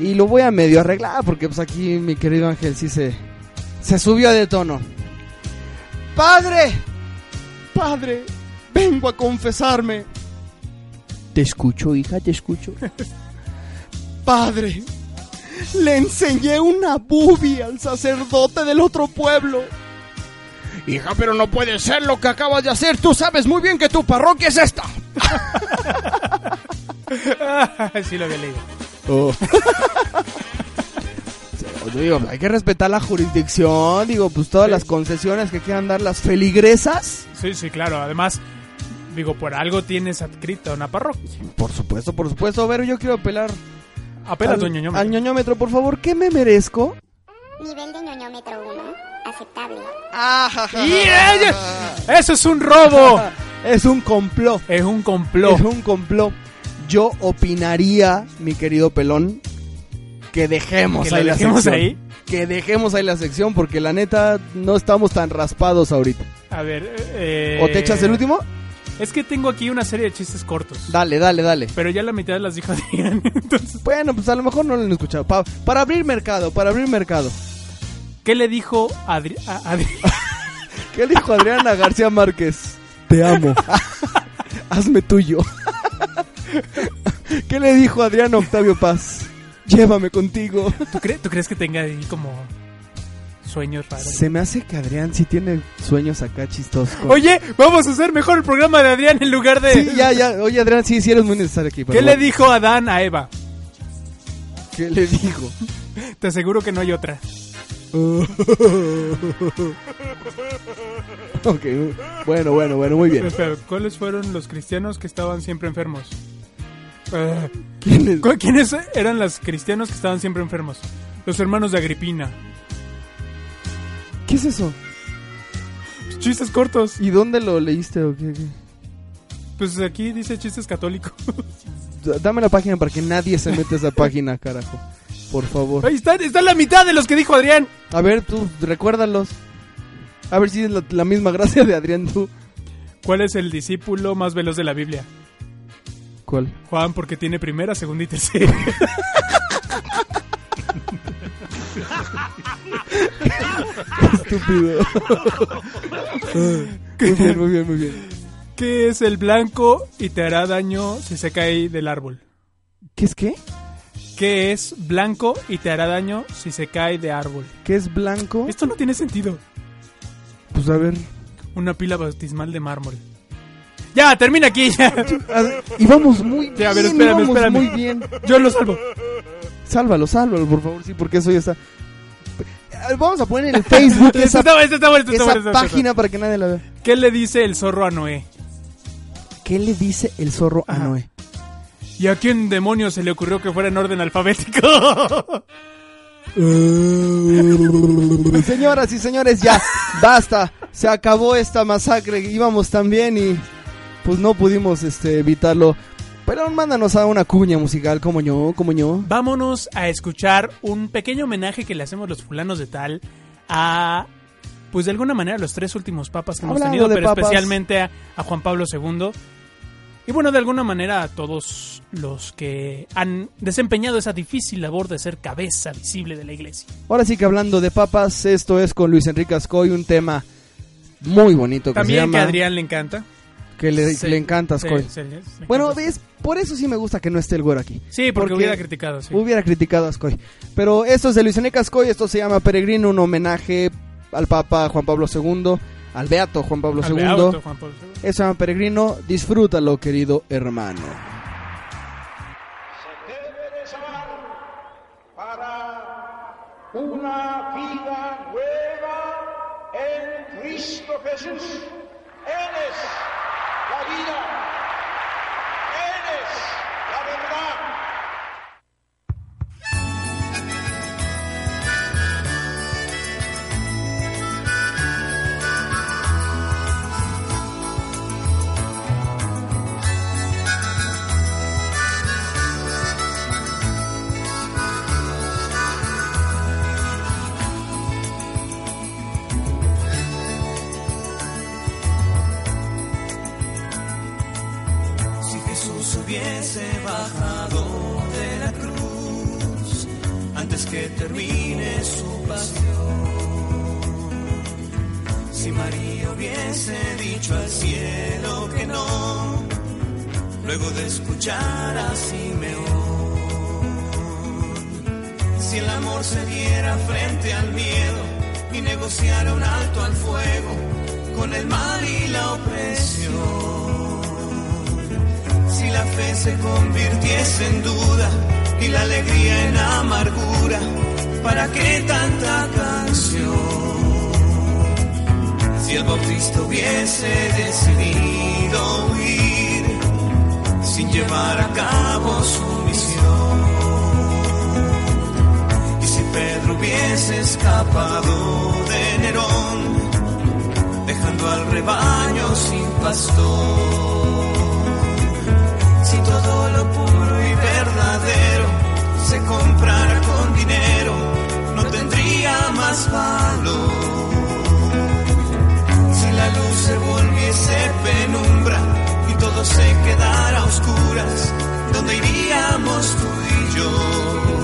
Y lo voy a medio arreglar porque pues aquí mi querido Ángel sí se, se subió de tono. Padre, padre, vengo a confesarme. Te escucho, hija, te escucho. Padre, Le enseñé una bubi al sacerdote del otro pueblo. Hija, pero no puede ser lo que acabas de hacer. Tú sabes muy bien que tu parroquia es esta. sí lo había leído. Oh. Digo, hay que respetar la jurisdicción, digo, pues todas Sí. las concesiones que quieran dar las feligresas. Sí, sí, claro. Además, digo, por algo tienes adscrita una parroquia. Por supuesto, por supuesto. A ver, yo quiero apelar Apela al, tu ñoñómetro. al ñoñómetro, por favor. ¿Qué me merezco? Nivel de ñoñómetro 1. Aceptable. ¡Y ¡Eso es un robo! Es un complot. Es un complot. Es un complot. Yo opinaría, mi querido pelón, que dejemos ¿Que ahí la la dejemos sección. ahí? Que dejemos ahí la sección porque la neta no estamos tan raspados ahorita. A ver, eh... ¿O te echas el último? Es que tengo aquí una serie de chistes cortos. Dale, dale, dale. Pero ya la mitad las dijo Adrián. Entonces, Bueno, pues a lo mejor no lo han escuchado. Pa- para abrir mercado, para abrir mercado. ¿qué le dijo Adri a Adri- ¿Qué le dijo Adriana García Márquez? Te amo. Hazme tuyo. ¿Qué le dijo Adriana Octavio Paz? Llévame contigo. ¿Tú, cre- ¿Tú crees que tenga ahí como sueños raros? Se me hace que Adrián sí tiene sueños acá chistosos. Oye, vamos a hacer mejor el programa de Adrián en lugar de... Sí, ya, ya. Oye, Adrián, sí, sí eres muy necesario aquí. ¿Qué le dijo Adán a Eva? ¿Qué le dijo? Te aseguro que no hay otra. ok, bueno, bueno, bueno, muy bien. Espera, ¿cuáles fueron los cristianos que estaban siempre enfermos? Eh, ¿Quién es? ¿cu- ¿Quiénes eran los cristianos que estaban siempre enfermos? Los hermanos de Agripina. ¿Qué es eso? Chistes cortos. ¿Y dónde lo leíste o qué? qué? Pues aquí dice chistes católicos. Dame la página para que nadie se meta a esa página, carajo. Por favor. Ahí están, está la mitad de los que dijo Adrián. A ver, tú, recuérdalos. A ver si es la, la misma gracia de Adrián, tú. ¿Cuál es el discípulo más veloz de la Biblia? ¿Cuál? Juan, porque tiene primera, segunda y tercera. Estúpido. muy bien, muy bien, muy bien. ¿Qué es el blanco y te hará daño si se cae del árbol? ¿Qué es qué? ¿Qué es blanco y te hará daño si se cae de árbol? ¿Qué es blanco? Esto no tiene sentido. Pues a ver. Una pila bautismal de mármol. Ya, termina aquí. ya. Y vamos muy bien. A ver, espérame, íbamos espérame. muy bien. Yo lo salvo. Sálvalo, sálvalo, por favor, sí, porque eso ya está. Vamos a poner en el Facebook esa, está bueno, está bueno, bueno, página para que nadie la vea. ¿Qué le dice el zorro a Noé? ¿Qué le dice el zorro a. Noé? ¿Y a quién demonios se le ocurrió que fuera en orden alfabético? Señoras y señores, ya, basta. Se acabó esta masacre. Íbamos tan bien y pues no pudimos este, evitarlo. Pero mándanos a una cuña musical, como yo, como yo. Vámonos a escuchar un pequeño homenaje que le hacemos los fulanos de tal a, pues de alguna manera, los tres últimos papas que hemos tenido, pero papas. especialmente a, a Juan Pablo II. Y bueno, de alguna manera a todos los que han desempeñado esa difícil labor de ser cabeza visible de la iglesia. Ahora sí que hablando de papas, esto es con Luis Enrique Ascoy, un tema muy bonito que se También llama... que a Adrián le encanta. Que le, Sí, le encanta sí, Ascoy. sí, le Bueno, encanta. ves, por eso sí me gusta que no esté el güero aquí. Sí, porque, hubiera criticado, sí. Hubiera criticado a Ascoy. Pero esto es de Luis Enrique Ascoy, esto se llama Peregrino, un homenaje al Papa Juan Pablo II, al Beato Juan Pablo Al II. Beato Juan Pablo II. Eso se llama Peregrino, disfrútalo, querido hermano. debe de para una vida nueva en Cristo Jesús. Él es que termine su pasión, si María hubiese dicho al cielo que no, luego de escuchar a Simeón, si el amor se diera frente al miedo y negociara un alto al fuego con el mal y la opresión. Si la fe se convirtiese en duda y la alegría en amargura, ¿para qué tanta canción? Si el bautista hubiese decidido huir sin llevar a cabo su misión, y si Pedro hubiese escapado de Nerón, dejando al rebaño sin pastor, verdadero se comprara con dinero, no tendría más valor si la luz se volviese penumbra y todo se quedara a oscuras, ¿dónde iríamos tú y yo?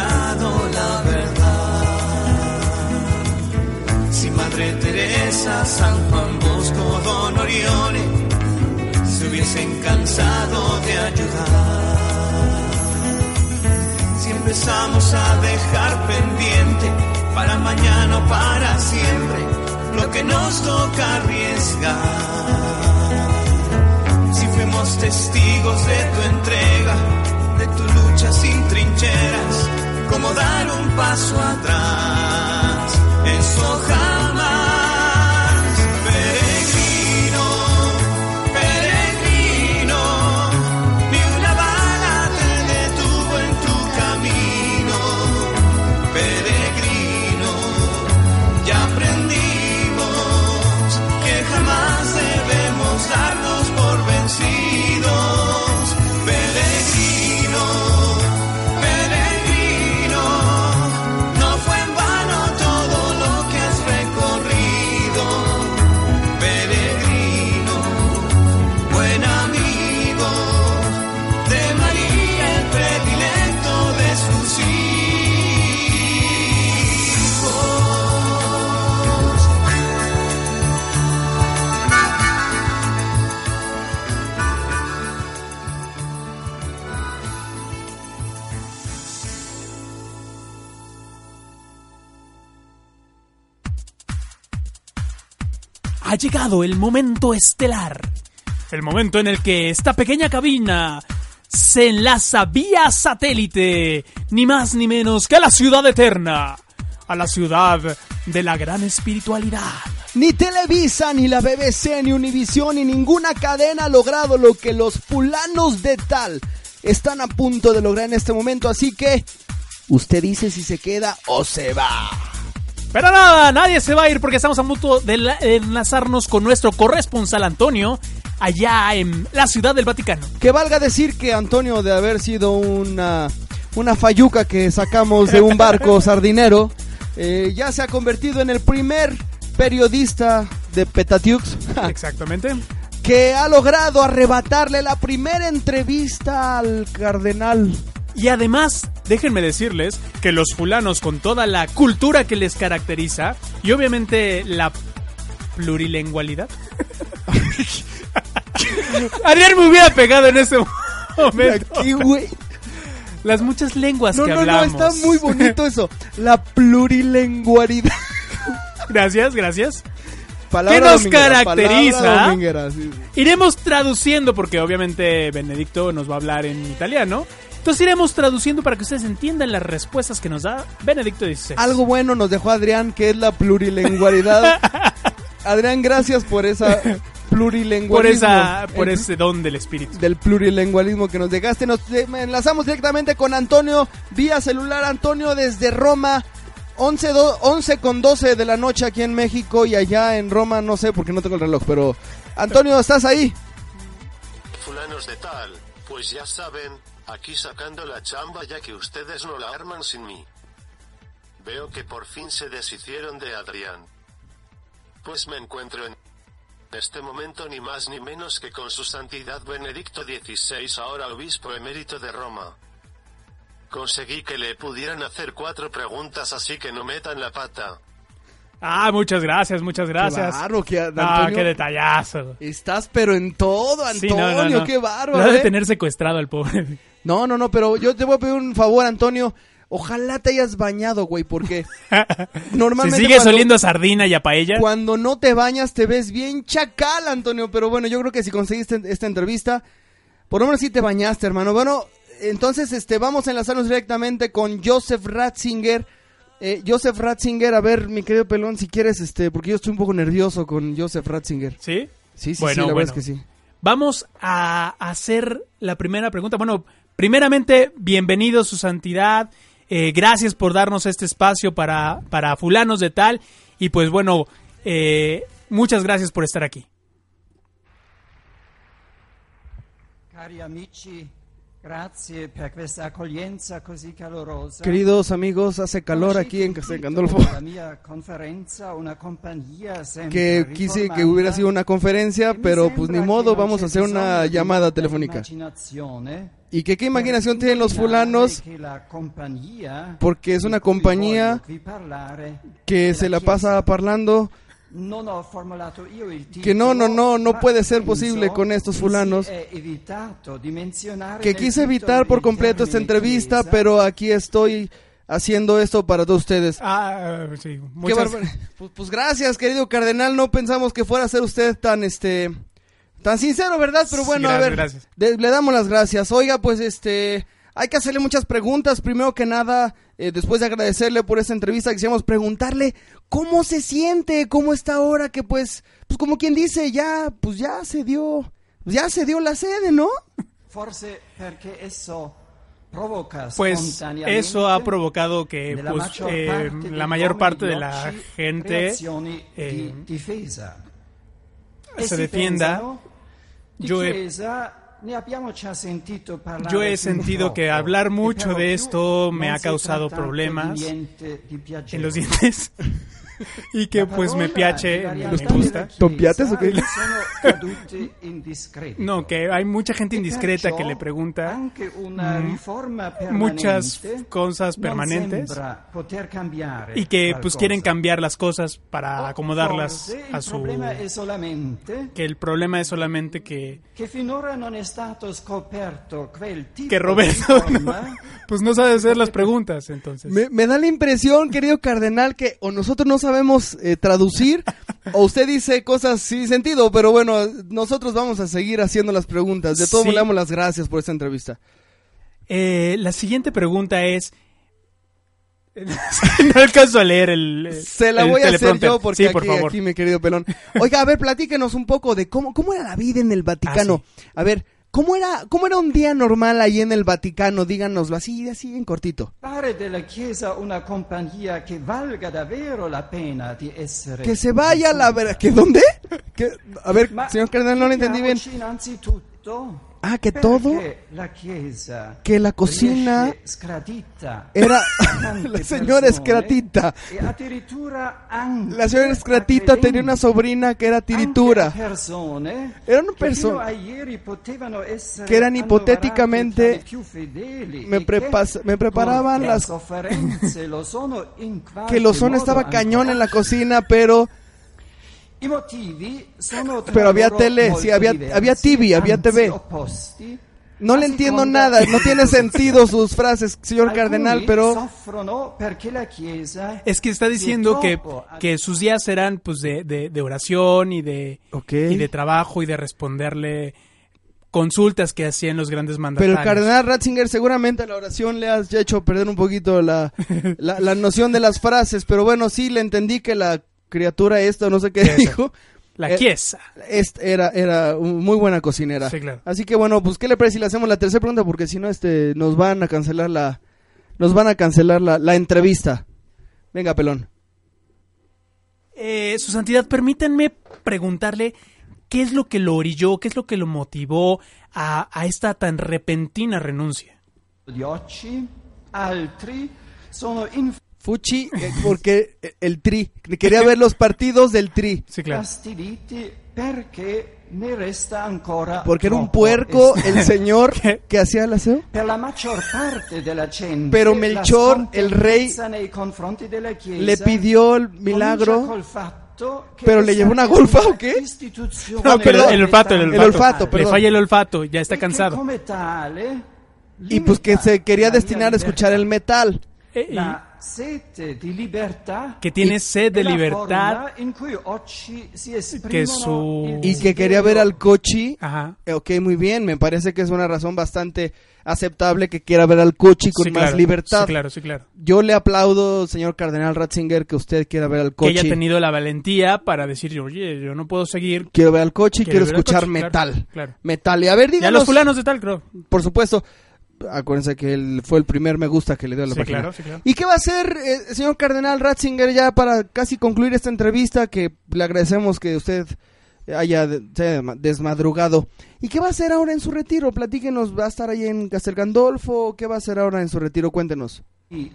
La verdad. Si Madre Teresa, San Juan Bosco, Don Orione se hubiesen cansado de ayudar. Si empezamos a dejar pendiente para mañana o para siempre lo que nos toca arriesgar si fuimos testigos de tu entrega, de tu lucha sin trincheras, como dar un paso atrás, eso jamás. Ha llegado el momento estelar. El momento en el que esta pequeña cabina se enlaza vía satélite, ni más ni menos que a la ciudad eterna, a la ciudad de la gran espiritualidad. Ni Televisa, ni la BBC, ni Univisión, ni ninguna cadena ha logrado lo que los fulanos de tal están a punto de lograr en este momento. Así que usted dice si se queda o se va. Pero nada, nadie se va a ir porque estamos a punto de la- de enlazarnos con nuestro corresponsal Antonio allá en la ciudad del Vaticano. Que valga decir que Antonio, de haber sido una, una fayuca que sacamos de un barco sardinero, eh, ya se ha convertido en el primer periodista de Petatiux Exactamente. que ha logrado arrebatarle la primera entrevista al cardenal. Y además, déjenme decirles que los fulanos con toda la cultura que les caracteriza y obviamente la plurilingualidad. Ariel me hubiera pegado en ese momento. Aquí, güey. Las muchas lenguas No, que no, no, hablamos. está muy bonito eso. La plurilingualidad. Gracias, gracias. Palabra ¿Qué nos caracteriza? sí, sí. Iremos traduciendo porque obviamente Benedicto nos va a hablar en italiano Entonces iremos traduciendo para que ustedes entiendan las respuestas que nos da Benedicto XVI. Algo bueno nos dejó Adrián, que es la plurilingualidad. Adrián, gracias por esa plurilingualismo. por esa, por El- ese don del espíritu. del plurilingualismo que nos dejaste. Nos enlazamos directamente con Antonio vía celular. Antonio desde Roma. 11, do- 11 con 12 de la noche aquí en México y allá en Roma, no sé porque no tengo el reloj, pero Antonio, ¿estás ahí? Fulanos de tal, pues ya saben, aquí sacando la chamba ya que ustedes no la arman sin mí. Veo que por fin se deshicieron de Adrián. Pues me encuentro en este momento ni más ni menos que con su santidad Benedicto XVI, ahora obispo emérito de Roma. Conseguí que le pudieran hacer cuatro preguntas así que no metan la pata. Ah, muchas gracias, muchas gracias. bárbaro, que- ah, Antonio- qué detallazo. Estás pero en todo, Sí, Antonio, no, no, no. qué Lo bárbaro. ha de ¿eh? tener secuestrado al pobre. No, no, no, pero yo te voy a pedir un favor, Antonio. Ojalá te hayas bañado, güey, porque Si normalmente sigues cuando- oliendo a sardina y a paella. Cuando no te bañas te ves bien chacal, Antonio. Pero bueno, yo creo que si conseguiste esta entrevista, por lo menos sí te bañaste, hermano. Bueno, entonces este vamos a enlazarnos directamente con Joseph Ratzinger. Eh, Joseph Ratzinger, a ver, mi querido pelón, si quieres, este, porque yo estoy un poco nervioso con Joseph Ratzinger. ¿Sí? Sí, sí, Bueno, sí, la bueno. verdad es que sí. Vamos a hacer la primera pregunta. Bueno, primeramente, bienvenido su santidad. Eh, gracias por darnos este espacio para, para fulanos de tal. Y pues bueno, eh, muchas gracias por estar aquí. Cari amici, grazie per questa accoglienza così calorosa. Queridos amigos, hace calor aquí en Castel Gandolfo. Que quise que hubiera sido una conferencia, pero pues ni modo, vamos a hacer una llamada telefónica. ¿Y que qué imaginación tienen los fulanos? Porque es una compañía que se la pasa parlando que no, no, no, no puede ser posible con estos fulanos. Que quise evitar por completo esta entrevista, pero aquí estoy haciendo esto para todos ustedes. Ah, sí. Qué Muchas. Pues, pues gracias, querido cardenal. No pensamos que fuera a ser usted tan, este, tan sincero, ¿verdad? Pero Sí, bueno, a ver, gracias. de- le damos las gracias. Oiga, pues, este, hay que hacerle muchas preguntas. Primero que nada, eh, después de agradecerle por esta entrevista, quisiéramos preguntarle cómo se siente, cómo está ahora que, pues, pues como quien dice, ya, pues ya se dio, ya se dio la sede, ¿no? Forse esso provoca pues eso ha provocado que nella pues, maggior eh, parte la mayor de la gente eh, se defienda. Yo he- Yo he sentido que hablar mucho de esto me ha causado problemas en los dientes y que La pues me parola piace, realtà gusta. della ¿Ton piates o qué? No, que hay mucha gente indiscreta que le pregunta. muchas permanente cosas permanentes. y que pues quieren cambiar las cosas para acomodarlas a su que el problema es solamente que che finora non è stato scoperto quel tipo que Roberto riforma pues no sabe hacer las preguntas entonces. Me, me da la impresión, querido cardenal, que o nosotros no sabemos eh, traducir o usted dice cosas sin sentido, pero bueno, nosotros vamos a seguir haciendo las preguntas. De todo Sí. le damos las gracias por esta entrevista. Eh, la siguiente pregunta es no alcanzo a leer el Se la el voy a hacer yo porque sí, por aquí, mi querido pelón. Oiga, a ver, platíquenos un poco de cómo, cómo era la vida en el Vaticano. Ah, A ver, ¿cómo era, ¿cómo era un día normal ahí en el Vaticano? Díganoslo así, así en cortito. Fare della Chiesa una compagnia che valga davvero la pena di essere Que se vaya la... ver- ¿Que dónde? Que- a ver, Ma señor cardenal, no lo entendí bien. innanzitutto Ah, que todo... Que la cocina scratita Era la señora persone Escratita. e La señora Escratita a tenía una sobrina que era tiritura. persone Erano che perso- fino a ieri potevano essere che erano annoverate ipoteticamente- tra i più fedeli me e che me preparaban las- lo Que ozón modo estaba cañón en la cocina, pero... I motivi sono Pero había tele, sí, había- había TV, había TV. opposti, No a le entiendo nada, no tiene sentido sus frases, señor cardenal, pero... es que está diciendo que, que sus días serán pues de, de, de oración y de Ok. y de trabajo y de responderle consultas que hacían los grandes Pero mandatarios. el cardenal Ratzinger seguramente la oración le has hecho perder un poquito la, la, la noción de las frases, pero bueno, sí le entendí que la criatura esta, no sé qué Esa. dijo, La Eh, Chiesa. est- era, era muy buena cocinera. Sí, claro. Así que bueno, pues ¿qué le parece si le hacemos la tercera pregunta? Porque si no, este, nos van a cancelar la, nos van a cancelar la, la entrevista. Venga, pelón. Eh, su santidad, permítanme preguntarle qué es lo que lo orilló, qué es lo que lo motivó a, a esta tan repentina renuncia. Altri sono Fuchi, eh, porque el tri, quería ver los partidos del tri. Sí, claro. resta ancora Porque era un puerco el señor ¿Qué? que hacía el aseo. Per la maggior parte della gente, Pero Melchor, el rey, scontentezza nei confronti della Chiesa Le pidió el milagro. ¿Pero le llevó una golfa o qué? No, pero el olfato, el El olfato. Le falla el olfato, ya está cansado. Y pues que se quería destinar a escuchar el metal. Eh, y- La sete di libertà que tiene sed de libertad, que su- Y que quería ver al cochi. Ajá. Ok, muy bien, me parece que es una razón bastante aceptable que quiera ver al cochi con Sí, más claro, libertad. Sí, claro, sí, claro. Yo le aplaudo, señor Cardenal Ratzinger, que usted quiera ver al Que cochi. haya tenido la valentía para decir, oye, yo no puedo seguir. Quiero ver al cochi, quiero Quiero escuchar claro, metal. claro. Metal. Y a ver, Ya díganos. los fulanos de tal, creo. Por supuesto. Acuérdense que él fue el primer me gusta que le dio a la Sí, página. claro, sí, claro. ¿Y qué va a hacer, eh, señor Cardenal Ratzinger, ya para casi concluir esta entrevista? Que le agradecemos que usted haya de- se haya desmadrugado. ¿Y qué va a hacer ahora en su retiro? Platíquenos, ¿va a estar ahí en Castel Gandolfo? ¿Qué va a hacer ahora en su retiro? Cuéntenos.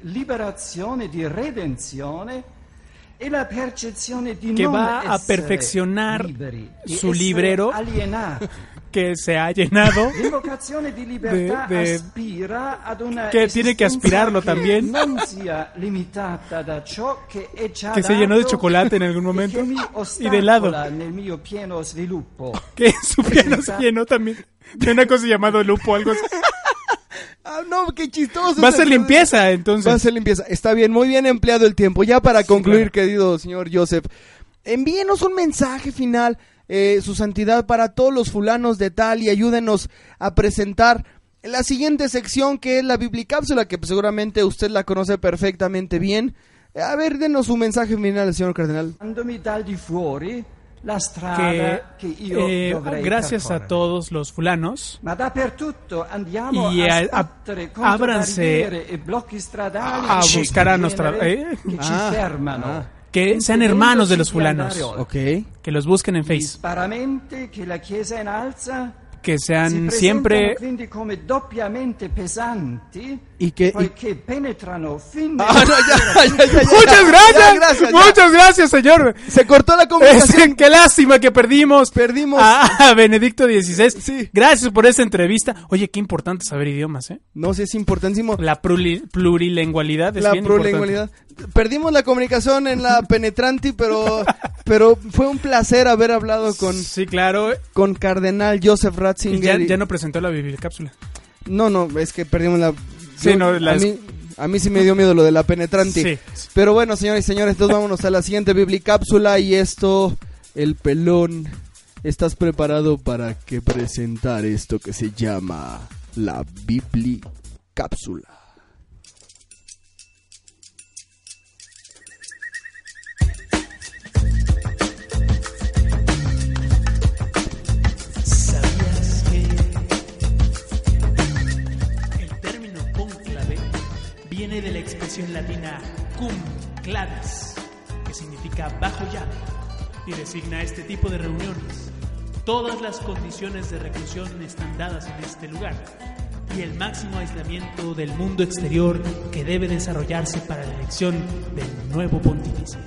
liberazione, di redenzione e la percezione di Que va a perfeccionar liberi, su essere librero. Que se ha llenado. De- de- que tiene que aspirarlo también. Que se llenó de chocolate en algún e momento. Y de helado. Que su piano se llenó también de una cosa llamada lupo, algo así. Ah, no, qué chistoso. Va a ser limpieza, entonces. Va a ser limpieza. Está bien, muy bien empleado el tiempo. Ya para concluir, querido señor Joseph, envíenos un mensaje final, eh, su santidad, para todos los fulanos de tal y ayúdenos a presentar la siguiente sección que es la Biblicápsula, que seguramente usted la conoce perfectamente bien. A ver, denos su mensaje final, señor cardenal. Que, eh, gracias a todos los fulanos. Y a, a- ábranse e a buscar a nuestra- eh. Ah, ah. Que sean hermanos de los fulanos. Ok. Que los busquen en Face. Que sean siempre. Y que... y- poiché penetrano fin Ah, no, ya, ya, ya, ya, ya. Muchas Ya, gracias. Muchas gracias, señor. Se cortó la Es- comunicación. qué lástima que perdimos. Perdimos. A, a Benedicto XVI. Sí. Gracias por esta entrevista. Oye, qué importante saber idiomas, ¿eh? No sé, es importantísimo. La pluri- plurilingualidad es la bien plurilingualidad. Perdimos la comunicación en la penetranti, pero, pero fue un placer haber hablado con. Sí, claro. con Cardenal Joseph Y Ratzinger. ya, no presentó la cápsula. No, no, es que perdimos la... Sí, yo- no, la a, es- mí, a mí sí me dio miedo lo de la penetranti. Sí. Pero bueno, señores y señores, entonces vámonos a la siguiente biblicápsula y esto, el pelón, ¿estás preparado para que presentar esto que se llama la biblicápsula? Latina cum clavis, que significa bajo llave, y designa este tipo de reuniones? Todas las condiciones de reclusión están dadas en este lugar y el máximo aislamiento del mundo exterior que debe desarrollarse para la elección del nuevo pontífice.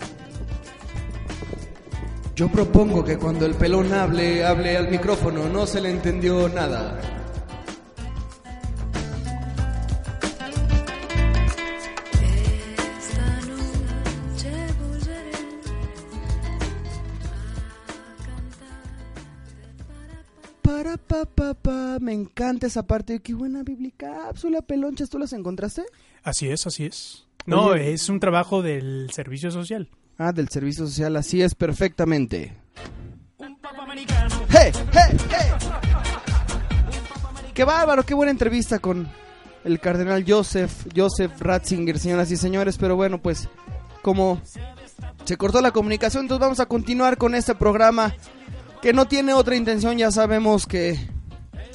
Yo propongo que cuando el pelón hable, hable al micrófono, no se le entendió nada. Para pa pa pa, me encanta esa parte. Qué buena biblicápsula, pelonchas, ¿tú las encontraste? Así es, así es. No, Oye. es un trabajo del servicio social. Ah, del servicio social, así es perfectamente. Un papa americano. ¡Hey, hey, hey! Qué bárbaro, qué buena entrevista con el cardenal Joseph, Joseph Ratzinger, señoras y señores. Pero bueno, pues como se cortó la comunicación, entonces vamos a continuar con este programa que no tiene otra intención, ya sabemos que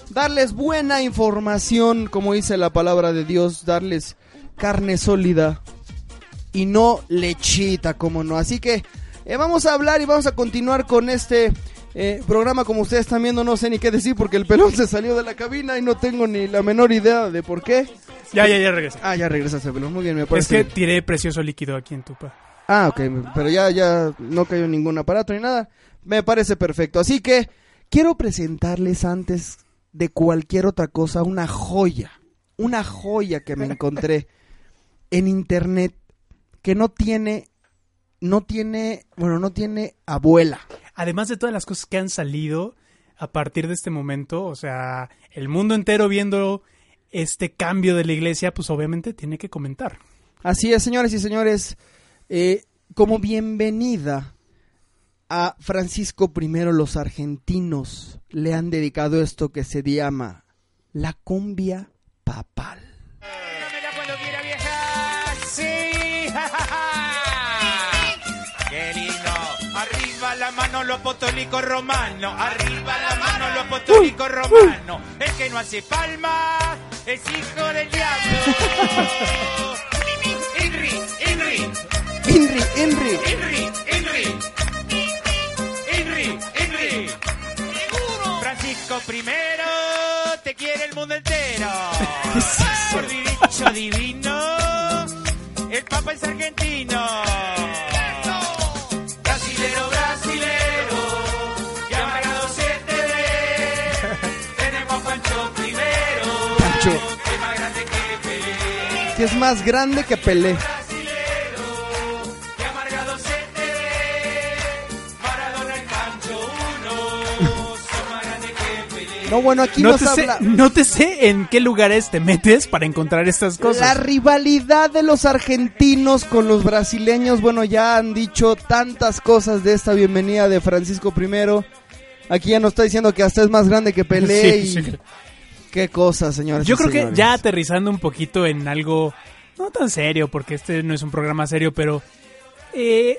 darles buena información, como dice la palabra de Dios, darles carne sólida y no lechita, como no. Así que eh, vamos a hablar y vamos a continuar con este eh, programa, como ustedes están viendo, no sé ni qué decir porque el pelón se salió de la cabina y no tengo ni la menor idea de por qué. Ya, ya, ya regresa. Ah, ya regresaste, pelón. Muy bien, me Es parece. que tiré precioso líquido aquí en tu pa. Ah, ok, pero ya, ya no cayó ningún aparato ni nada. Me parece perfecto. Así que quiero presentarles antes de cualquier otra cosa una joya. Una joya que me encontré en internet que no tiene, no tiene, bueno, no tiene abuela. Además de todas las cosas que han salido a partir de este momento, o sea, el mundo entero viendo este cambio de la iglesia, pues obviamente tiene que comentar. Así es, señores y señores, eh, como bienvenida a Francisco I, los argentinos le han dedicado esto que se llama la cumbia papal. Sí, qué lindo. Arriba la mano los apostólicos romanos. Arriba la mano los apostólicos romanos. El que no hace palmas es hijo del diablo. Henry, Henry, Henry, Henry. Henry, Henry. Henry, Henry. Francisco primero te quiere el mundo entero. Por dicho divino, el Papa es argentino. Brasilero, brasilero, te ve. Tenemos a Pancho primero, Pancho. que es más grande que Pelé. Que es más grande que Pelé. No, bueno, aquí No nos te, sé, habla no te sé en qué lugares te metes para encontrar estas la cosas. rivalidad de los argentinos con los brasileños. Bueno, ya han dicho tantas cosas de esta bienvenida de Francisco I. Aquí ya nos está diciendo que hasta es más grande que Pelé Sí, y sí. qué cosas, señores. Yo creo que ya aterrizando un poquito en algo no tan serio, porque este no es un programa serio, pero... eh,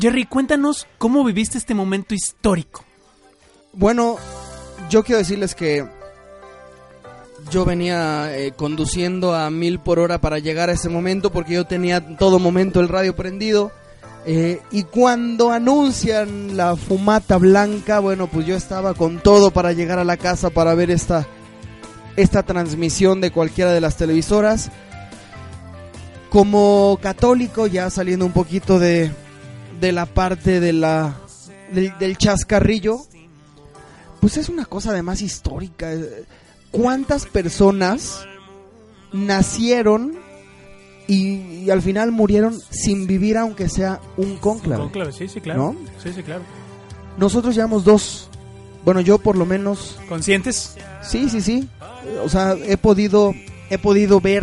Jerry, cuéntanos cómo viviste este momento histórico. Bueno, yo quiero decirles que yo venía eh, conduciendo a mil por hora para llegar a ese momento porque yo tenía en todo momento el radio prendido. eh, y cuando anuncian la fumata blanca, bueno, pues yo estaba con todo para llegar a la casa para ver esta, esta transmisión de cualquiera de las televisoras. Como católico, ya saliendo un poquito de, de la parte de la, del chascarrillo, pues es una cosa además histórica. ¿Cuántas personas nacieron y, y al final murieron sin vivir aunque sea un cónclave? Conclave, sí, sí, claro. ¿No? Sí, sí, claro. Nosotros llevamos dos. Bueno, yo por lo menos. ¿Conscientes? Sí, sí, sí. O sea, he podido, he podido ver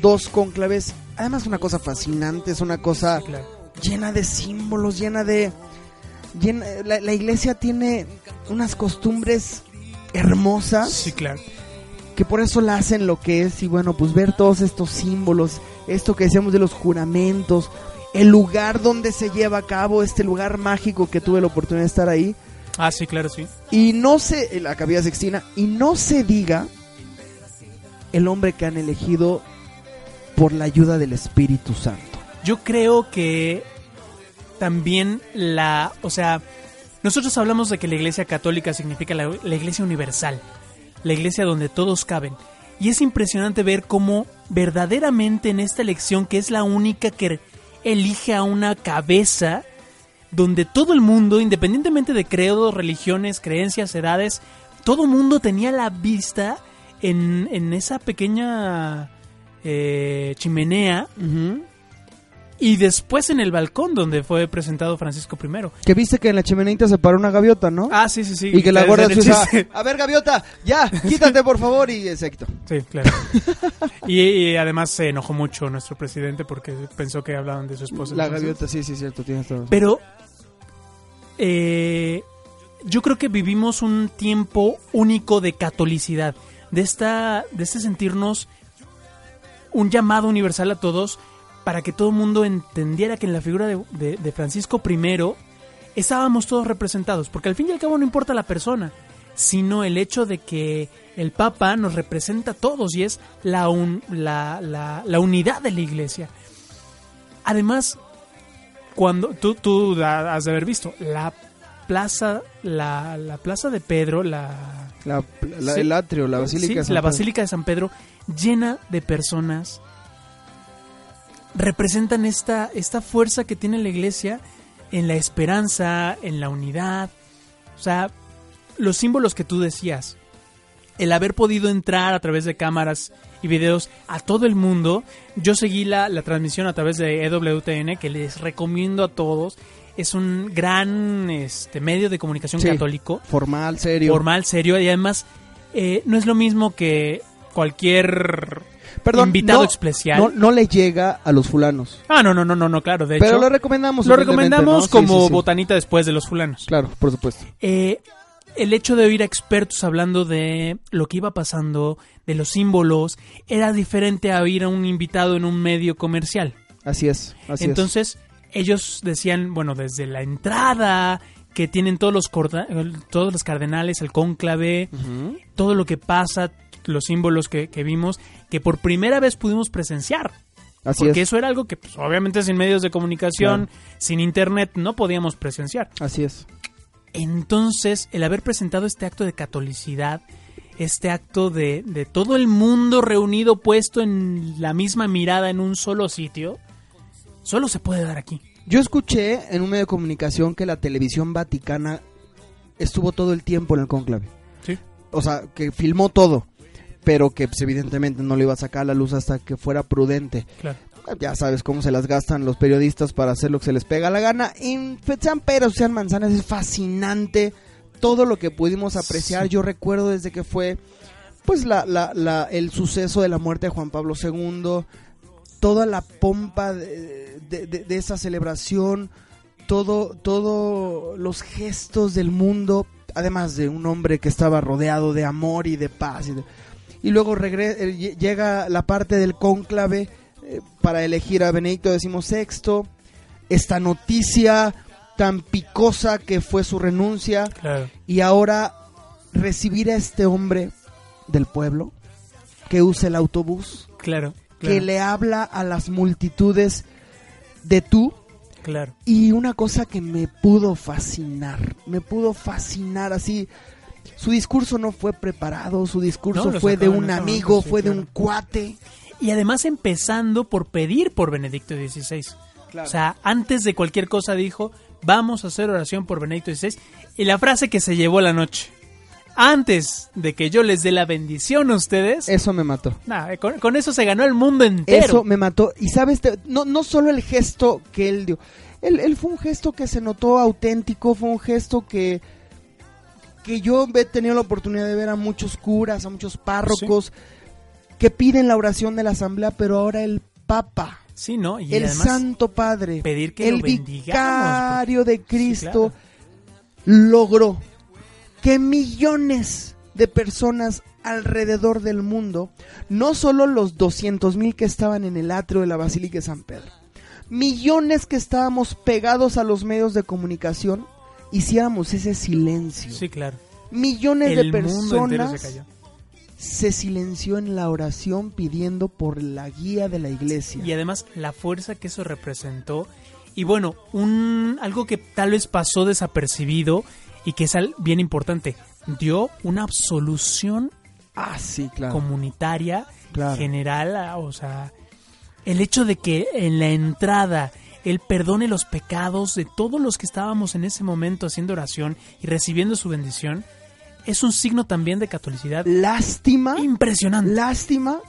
dos cónclaves. Además, una cosa fascinante, es una cosa Claro. llena de símbolos, llena de... llena- la, la iglesia tiene unas costumbres hermosas Sí, claro. que por eso la hacen lo que es y bueno, pues ver todos estos símbolos, esto que decíamos de los juramentos, el lugar donde se lleva a cabo este lugar mágico que tuve la oportunidad de estar ahí Ah, sí, claro, sí. y no se la capilla sextina y no se diga el hombre que han elegido por la ayuda del Espíritu Santo. Yo creo que también la, o sea, nosotros hablamos de que la iglesia católica significa la, iglesia universal, la iglesia donde todos caben. Y es impresionante ver cómo verdaderamente en esta elección, que es la única que elige a una cabeza, donde todo el mundo, independientemente de credos, religiones, creencias, edades, todo el mundo tenía la vista en, en esa pequeña eh, chimenea y después en el balcón donde fue presentado Francisco I. Que viste que en la chimeneita se paró una gaviota, ¿no? Ah, sí, sí, sí. y que la guardia suiza, a ver gaviota, ya, quítate por favor y exacto. Sí, claro. y, y además se enojó mucho nuestro presidente porque pensó que hablaban de su esposa. La entonces- gaviota, sí, sí, cierto, tienes todo. Pero eh, yo creo que vivimos un tiempo único de catolicidad, de esta, de este sentirnos un llamado universal a todos para que todo el mundo entendiera que en la figura de, de- de Francisco I estábamos todos representados, porque al fin y al cabo no importa la persona, sino el hecho de que el Papa nos representa a todos y es la, un- la, la- la unidad de la Iglesia. Además, cuando tú, tú ha- has de haber visto la plaza, la, la plaza de Pedro, la, La- la- Sí. El atrio, la basílica. Sí, de San la. Basílica de San Pedro, llena de personas, representan esta, esta fuerza que tiene la iglesia en la esperanza, en la unidad. O sea, los símbolos que tú decías, el haber podido entrar a través de cámaras y videos a todo el mundo. Yo seguí la, la transmisión a través de EWTN, que les recomiendo a todos. Es un gran este, medio de comunicación Sí. católico Formal, serio. formal, serio y además eh, no es lo mismo que cualquier Perdón, invitado no- especial. No, no le llega a los fulanos. Ah, no, no, no, no, no, claro, de Pero hecho. lo recomendamos. Lo recomendamos como sí, sí. botanita después de los fulanos. Claro, por supuesto. Eh, el hecho de oír a expertos hablando de lo que iba pasando, de los símbolos, era diferente a oír a un invitado en un medio comercial. Así es. Así Entonces, ellos decían, bueno, desde la entrada, que tienen todos los, corda- todos los cardenales, el cónclave, todo lo que pasa, los símbolos que, que vimos, que por primera vez pudimos presenciar. Así Porque es. eso era algo que, pues, obviamente, sin medios de comunicación, sin internet, no podíamos presenciar. es. Así es. Entonces, el haber presentado este acto de catolicidad, este acto de, de todo el mundo reunido, puesto en la misma mirada en un solo sitio, solo se puede dar aquí. Yo escuché en un medio de comunicación que la televisión vaticana estuvo todo el tiempo en el cónclave. Sí. O sea, que filmó todo, pero que pues, evidentemente no lo iba a sacar a la luz hasta que fuera prudente. Claro. Ya sabes cómo se las gastan los periodistas para hacer lo que se les pega la gana. Y pues, sean peras, sean manzanas, es fascinante todo lo que pudimos apreciar. Yo recuerdo desde que fue pues la, la, la- el suceso de la muerte de Juan Pablo II, toda la pompa de, de- de- de esa celebración, todo, todo los gestos del mundo, además de un hombre que estaba rodeado de amor y de paz. Y, de- y luego eh, lle- llega la parte del cónclave eh, para elegir a Benedicto XVI, esta noticia tan picosa que fue su renuncia Claro. y ahora recibir a este hombre del pueblo que usa el autobús, Claro. que claro, le habla a las multitudes de tú Claro. y una cosa que me pudo fascinar, me pudo fascinar así. Su discurso no fue preparado, su discurso No, fue de un amigo, momento, sí, fue de claro. un cuate. Y además empezando por pedir por Benedicto XVI. Claro. O sea, antes de cualquier cosa dijo, vamos a hacer oración por Benedicto XVI. Y la frase que se llevó la noche. Antes de que yo les dé la bendición a ustedes. Eso me mató. nah, con, con eso se ganó el mundo entero. Eso me mató. Y sabes, no, no solo el gesto que él dio. Él, él fue un gesto que se notó auténtico, fue un gesto que, que yo he tenido la oportunidad de ver a muchos curas, a muchos párrocos que piden la oración de la asamblea, pero ahora el Papa, Sí, ¿no? Y el Santo Padre, pedir que el vicario de Cristo, claro. logró que millones de personas alrededor del mundo, no solo los 200 mil que estaban en el atrio de la Basílica de San Pedro, millones que estábamos pegados a los medios de comunicación, hiciéramos ese silencio. Sí, claro. Millones El de personas se silenció en la oración pidiendo por la guía de la iglesia. Y además la fuerza que eso representó. Y bueno, un algo que tal vez pasó desapercibido y que es bien importante, dio una absolución Ah, sí, claro. comunitaria Claro. general, a- o sea, el hecho de que en la entrada él perdone los pecados de todos los que estábamos en ese momento haciendo oración y recibiendo su bendición, es un signo también de catolicidad Lástima. impresionante. Lástima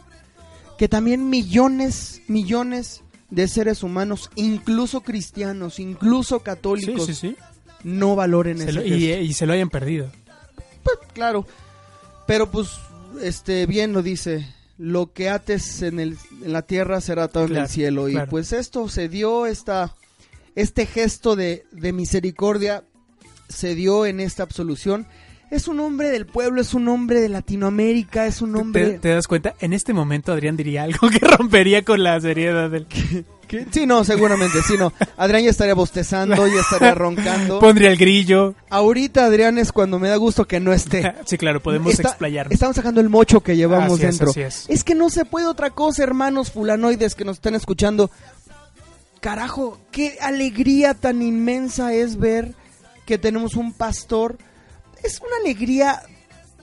que también millones, millones de seres humanos, incluso cristianos, incluso Sí, católicos, sí, sí. no valoren Se ese lo- y se lo hayan perdido. Pues, claro. Pero pues, este, bien lo dice. Lo que ates en, el, en la tierra será atado en el cielo. Y claro. pues esto se dio, esta, este gesto de, de misericordia se dio en esta absolución. Es un hombre del pueblo, es un hombre de Latinoamérica, es un ¿Te, hombre... te das cuenta? En este momento Adrián diría algo que rompería con la seriedad del... ¿Qué? Sí, no, seguramente, sí, no. Adrián ya estaría bostezando, ya estaría roncando. Pondría el grillo. Ahorita Adrián es cuando me da gusto que no esté. Sí, claro, podemos Está- explayarnos. Estamos sacando el mocho que llevamos Así es, dentro. así es. que no se puede otra cosa, hermanos fulanoides que nos están escuchando. Carajo, qué alegría tan inmensa es ver que tenemos un pastor. Es una alegría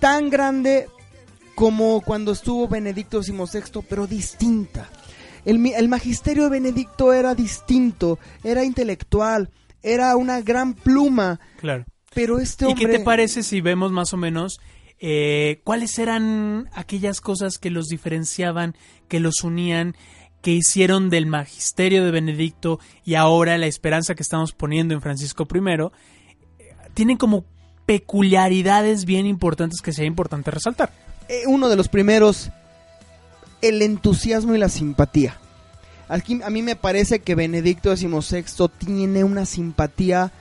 tan grande como cuando estuvo Benedicto XVI, pero distinta. El, magisterio de Benedicto era distinto, era intelectual, era una gran pluma, Claro. pero este ¿Y hombre... qué te parece si vemos más o menos eh, cuáles eran aquellas cosas que los diferenciaban, que los unían, que hicieron del magisterio de Benedicto y ahora la esperanza que estamos poniendo en Francisco I? eh, Tienen como peculiaridades bien importantes que sería importante resaltar. eh, uno de los primeros, el entusiasmo y la simpatía. Aquí, a mí me parece que Benedicto XVI tiene una simpatía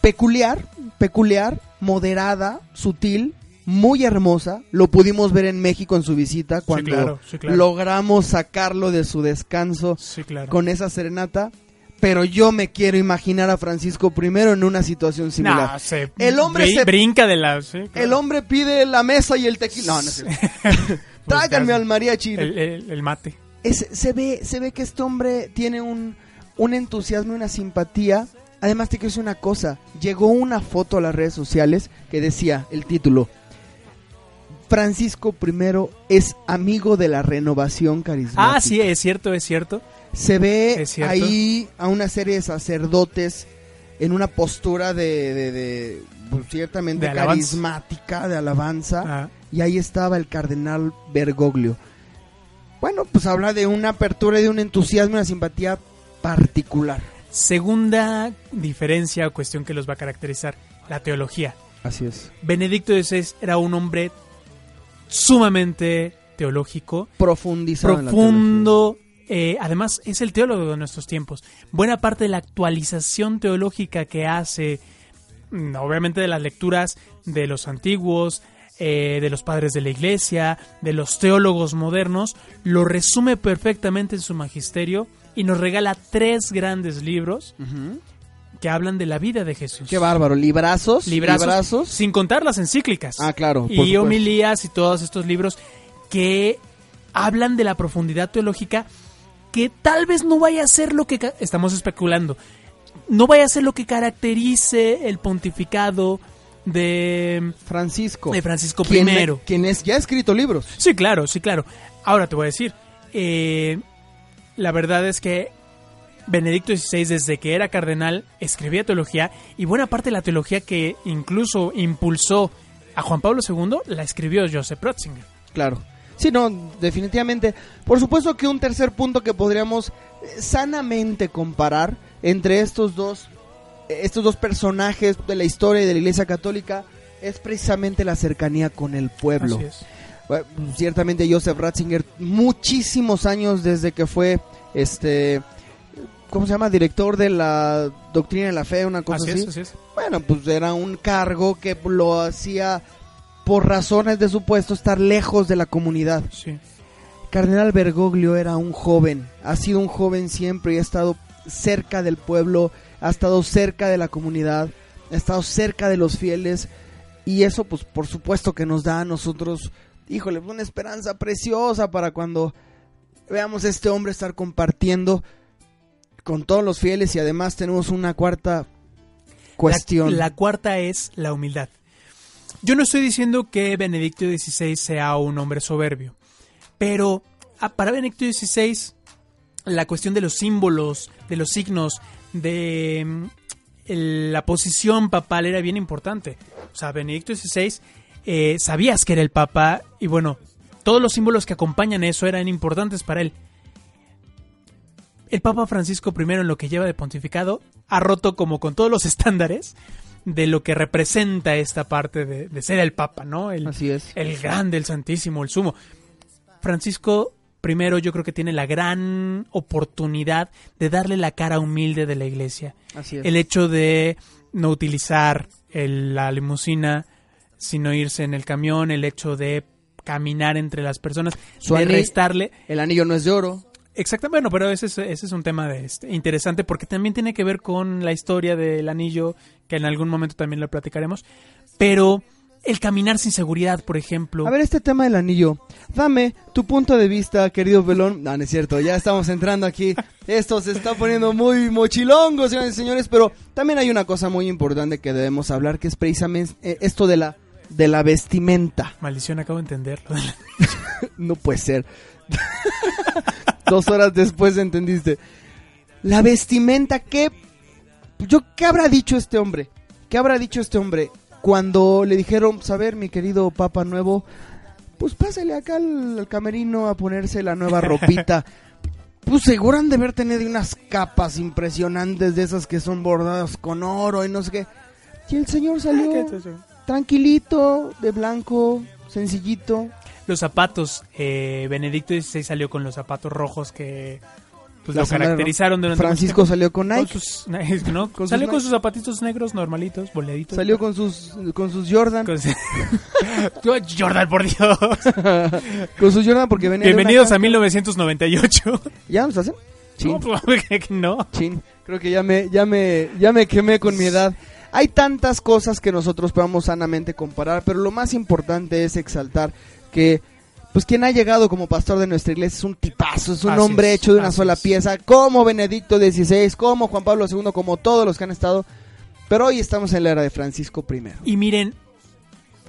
peculiar, peculiar, moderada, sutil, muy hermosa. Lo pudimos ver en México en su visita cuando claro, sí, claro. logramos sacarlo de su descanso Sí, claro. con esa serenata. Pero yo me quiero imaginar a Francisco I en una situación similar. Se el hombre se brinca de la... el hombre pide la mesa y el tequila. No, no es cierto. Tráiganme al mariachi. El, el- el mate. Es- se, ve, se ve que este hombre tiene un, un entusiasmo y una simpatía. Además, te quiero decir una cosa. Llegó una foto a las redes sociales que decía el título. Francisco I es amigo de la renovación carismática. Ah, sí, es cierto, es cierto. Se ve cierto. ahí a una serie de sacerdotes en una postura de, de- de, pues, ciertamente De carismática, de alabanza. Ah. Y ahí estaba el cardenal Bergoglio. Bueno, pues habla de una apertura y de un entusiasmo y una simpatía particular. Segunda diferencia o cuestión que los va a caracterizar, la teología. Así es. Benedicto XVI era un hombre sumamente teológico, Profundizado profundo, eh, además es el teólogo de nuestros tiempos. Buena parte de la actualización teológica que hace, obviamente de las lecturas de los antiguos, eh, de los padres de la iglesia, de los teólogos modernos, lo resume perfectamente en su magisterio y nos regala tres grandes libros que hablan de la vida de Jesús. Qué bárbaro. Librazos. Librazos, sin contar las encíclicas. Ah, claro. y supuesto. homilías y todos estos libros que hablan de la profundidad teológica que tal vez no vaya a ser lo que estamos especulando. No vaya a ser lo que caracterice el pontificado de Francisco. de Francisco I. quien es, ya ha escrito libros. Sí, claro, sí, claro. Ahora te voy a decir, eh, la verdad es que Benedicto XVI, desde que era cardenal, escribía teología y buena parte de la teología que incluso impulsó a Juan Pablo II la escribió Joseph Ratzinger. Claro. Sí, no, definitivamente. Por supuesto que un tercer punto que podríamos eh, sanamente comparar entre estos dos estos dos personajes de la historia y de la Iglesia Católica es precisamente la cercanía con el pueblo. Bueno, ciertamente Joseph Ratzinger muchísimos años desde que fue este ¿cómo se llama? director de la doctrina de la fe, una cosa Así así. es, así es. Bueno, pues era un cargo que lo hacía por razones de su puesto estar lejos de la comunidad. Sí. Cardenal Bergoglio era un joven, ha sido un joven siempre y ha estado cerca del pueblo, ha estado cerca de la comunidad, ha estado cerca de los fieles y eso pues por supuesto que nos da a nosotros, híjole, una esperanza preciosa para cuando veamos a este hombre estar compartiendo con todos los fieles y además tenemos una cuarta cuestión. La, la cuarta es la humildad. Yo no estoy diciendo que Benedicto XVI sea un hombre soberbio, pero ah, para Benedicto XVI la cuestión de los símbolos, de los signos, de mm, la posición papal era bien importante. O sea, Benedicto XVI eh, sabías que era el papa y bueno, todos los símbolos que acompañan eso eran importantes para él. El Papa Francisco I en lo que lleva de pontificado ha roto como con todos los estándares de lo que representa esta parte de, de ser el Papa, ¿no? El, Así es. el grande, el santísimo, el sumo. Francisco I yo creo que tiene la gran oportunidad de darle la cara humilde de la iglesia. Así es. El hecho de no utilizar el- la limusina, sino irse en el camión, el hecho de caminar entre las personas, Su de restarle. El anillo no es de oro. Exactamente, bueno, pero ese es, ese es un tema de, este, interesante porque también tiene que ver con la historia del anillo, que en algún momento también lo platicaremos. Pero el caminar sin seguridad, por ejemplo. A ver, este tema del anillo. Dame tu punto de vista, querido Belón. No, no es cierto, ya estamos entrando aquí. Esto se está poniendo muy mochilongo, señores y señores. Pero también hay una cosa muy importante que debemos hablar, que es precisamente eh, esto de la, de la vestimenta. Maldición, acabo de entenderlo. no puede ser. Dos horas después entendiste. La vestimenta, ¿qué? Yo, ¿qué habrá dicho este hombre? ¿Qué habrá dicho este hombre cuando le dijeron, saber, mi querido Papa Nuevo, pues pásale acá al, al camerino a ponerse la nueva ropita? Pues seguro han de haber tenido unas capas impresionantes de esas que son bordadas con oro y no sé qué. Y el señor salió tranquilito, de blanco, sencillito. Los zapatos, eh, Benedicto XVI salió con los zapatos rojos que pues, lo caracterizaron durante Francisco tiempo. salió con Nike. sus- ¿no? Con sus salió con Nike. sus zapatitos negros normalitos, boleditos. Salió con sus con sus Jordan. Con Jordan, por Dios. con sus Jordan porque venía Bienvenidos a casa- 1998. ¿Ya nos hacen? Chin. No, pues, no. Chin. Creo que ya me ya me ya me quemé con mi edad. Hay tantas cosas que nosotros podemos sanamente comparar, pero lo más importante es exaltar que pues quien ha llegado como pastor de nuestra iglesia es un tipazo, es un Así hombre es, hecho de una sola es. pieza, como Benedicto XVI, como Juan Pablo II, como todos los que han estado. Pero hoy estamos en la era de Francisco I. Y miren,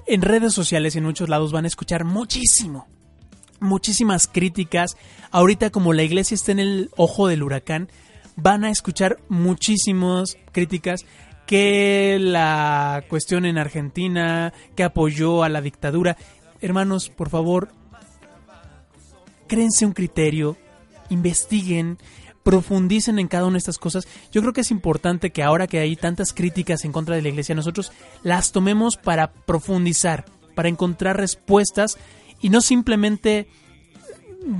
en redes sociales y en muchos lados van a escuchar muchísimo, muchísimas críticas. Ahorita como la iglesia está en el ojo del huracán, van a escuchar muchísimas críticas que la cuestión en Argentina, que apoyó a la dictadura. Hermanos, por favor, créense un criterio, investiguen, profundicen en cada una de estas cosas. Yo creo que es importante que ahora que hay tantas críticas en contra de la iglesia, nosotros las tomemos para profundizar, para encontrar respuestas y no simplemente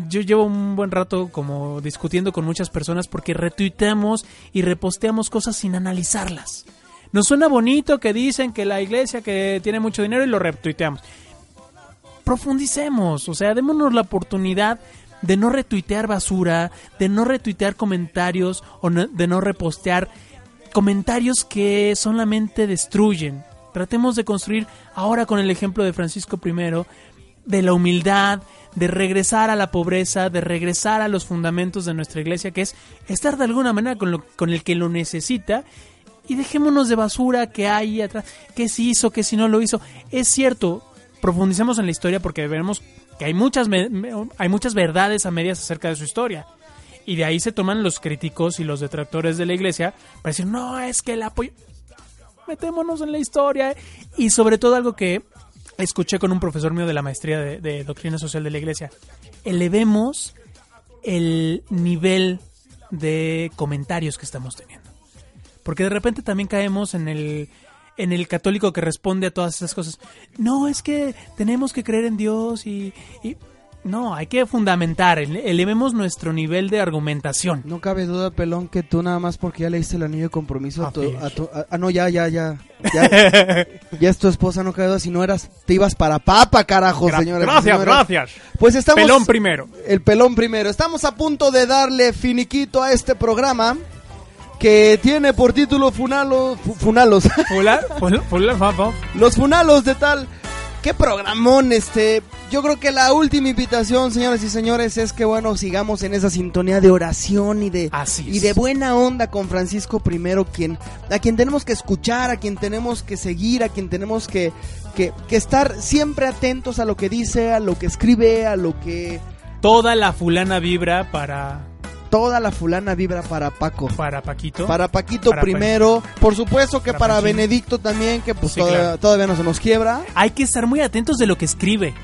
yo llevo un buen rato como discutiendo con muchas personas porque retuiteamos y reposteamos cosas sin analizarlas. Nos suena bonito que dicen que la iglesia que tiene mucho dinero y lo retuiteamos. Profundicemos, o sea, démonos la oportunidad de no retuitear basura, de no retuitear comentarios o no- de no repostear comentarios que solamente destruyen. Tratemos de construir ahora con el ejemplo de Francisco I de la humildad, de regresar a la pobreza, de regresar a los fundamentos de nuestra iglesia, que es estar de alguna manera con, lo- con el que lo necesita y dejémonos de basura que hay atrás, que si hizo, que si no lo hizo. Es cierto, profundicemos en la historia porque veremos que hay muchas, hay muchas verdades a medias acerca de su historia. Y de ahí se toman los críticos y los detractores de la iglesia para decir, no, es que el apoyo... Metémonos en la historia. Y sobre todo algo que escuché con un profesor mío de la maestría de Doctrina Social de la Iglesia. Elevemos el nivel de comentarios que estamos teniendo. Porque de repente también caemos en el en el católico que responde a todas esas cosas. No, es que tenemos que creer en Dios y, y- no, hay que fundamentar, ele- elevemos nuestro nivel de argumentación. No cabe duda, pelón, que tú nada más porque ya leíste el anillo de compromiso a tu, Así es. a tu- a- ah, no, ya, ya, ya. Ya, ya es tu esposa, no cabe duda. Si no eras, te ibas para papa, carajo, Gra- señores. gracias, gracias. Pues estamos. Pelón primero. El pelón primero. Estamos a punto de darle finiquito a este programa que tiene por título Funalos. fu- Funalos. Los funalos de tal. Qué programón, este. Yo creo que la última invitación, señoras y señores, es que bueno, sigamos en esa sintonía de oración y de Así y de buena onda con Francisco I, quien a quien tenemos que escuchar, a quien tenemos que seguir, a quien tenemos que que, que estar siempre atentos a lo que dice, a lo que escribe, a lo que Toda la fulana vibra para, toda la fulana vibra para Paco. para Paquito. Para Paquito Para primero, por supuesto que Para. Benedicto también, que pues Sí, todavía, claro. todavía no se nos quiebra. Hay que estar muy atentos de lo que escribe.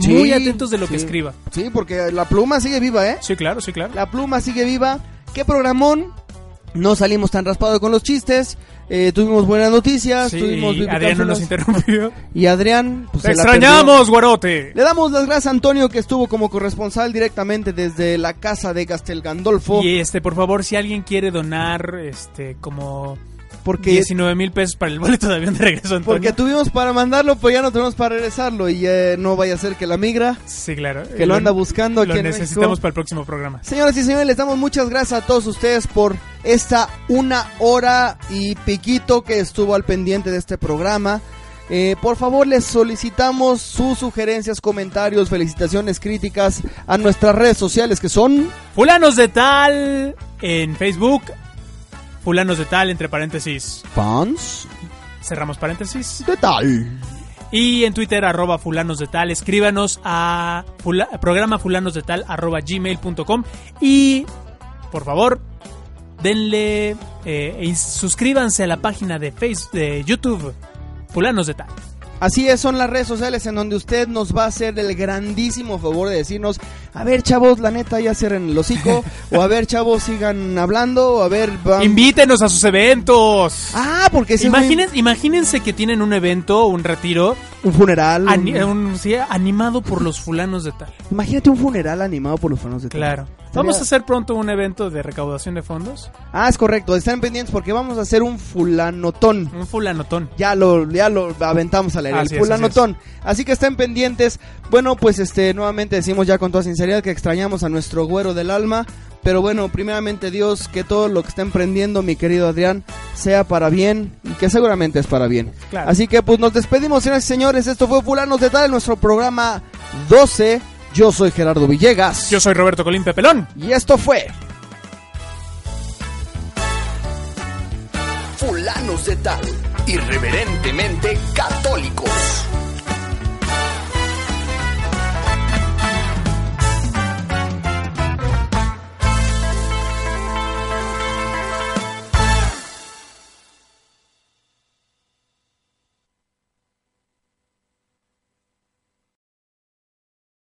Sí, muy atentos de lo que escriba. Sí, porque la pluma sigue viva, ¿eh? Sí, claro, sí, claro. La pluma sigue viva. ¿Qué programón? No salimos tan raspados con los chistes. Eh, tuvimos buenas noticias. Sí, tuvimos y Adrián no nos interrumpió. Y Adrián, pues ¡Te se la extrañamos, guarote! Le damos las gracias a Antonio que estuvo como corresponsal directamente desde la casa de Castel Gandolfo. Y este, por favor, si alguien quiere donar, este, como porque 19 mil pesos para el boleto de avión de regreso, Antonio. porque tuvimos para mandarlo, pero ya no tenemos para regresarlo y eh, no vaya a ser que la migra Sí, claro. que lo anda buscando Lo aquí necesitamos para el próximo programa. Señoras y señores, les damos muchas gracias a todos ustedes por esta una hora y piquito que estuvo al pendiente de este programa. Eh, por favor, les solicitamos sus sugerencias, comentarios, felicitaciones, críticas a nuestras redes sociales que son Fulanos de Tal en Facebook. Fulanos de Tal, entre paréntesis. fans Cerramos paréntesis. de tal. Y en Twitter, arroba fulanos de tal. Escríbanos a fula- programa fulanos de tal, arroba gmail.com. Y, por favor, denle, eh, y suscríbanse a la página de Facebook, de YouTube, fulanos de tal. Así es, son las redes sociales en donde usted nos va a hacer el grandísimo favor de decirnos, a ver chavos, la neta ya cierren el hocico, o a ver chavos, sigan hablando, o a ver... Invítenos a sus eventos. Ah, porque si Imagínense que tienen un evento, un retiro, un funeral... ani- un- un- sí, animado por los fulanos de tal. Imagínate un funeral animado por los fanos de tal. Claro. Vamos a hacer pronto un evento de recaudación de fondos. Ah, es correcto, están pendientes porque vamos a hacer un fulanotón. Un fulanotón. Ya lo, ya lo aventamos aire, Así el fulanotón. Así, que estén pendientes. Bueno, pues este, nuevamente decimos ya con toda sinceridad que extrañamos a nuestro güero del alma. Pero bueno, primeramente Dios, que todo lo que está emprendiendo mi querido Adrián sea para bien y que seguramente es para bien. Claro. Así que pues nos despedimos, señoras y señores. Esto fue Fulanos de Tal, nuestro programa 12. Yo soy Gerardo Villegas. Yo soy Roberto Colín Pepelón. Y esto fue Fulanos de tal, irreverentemente católicos.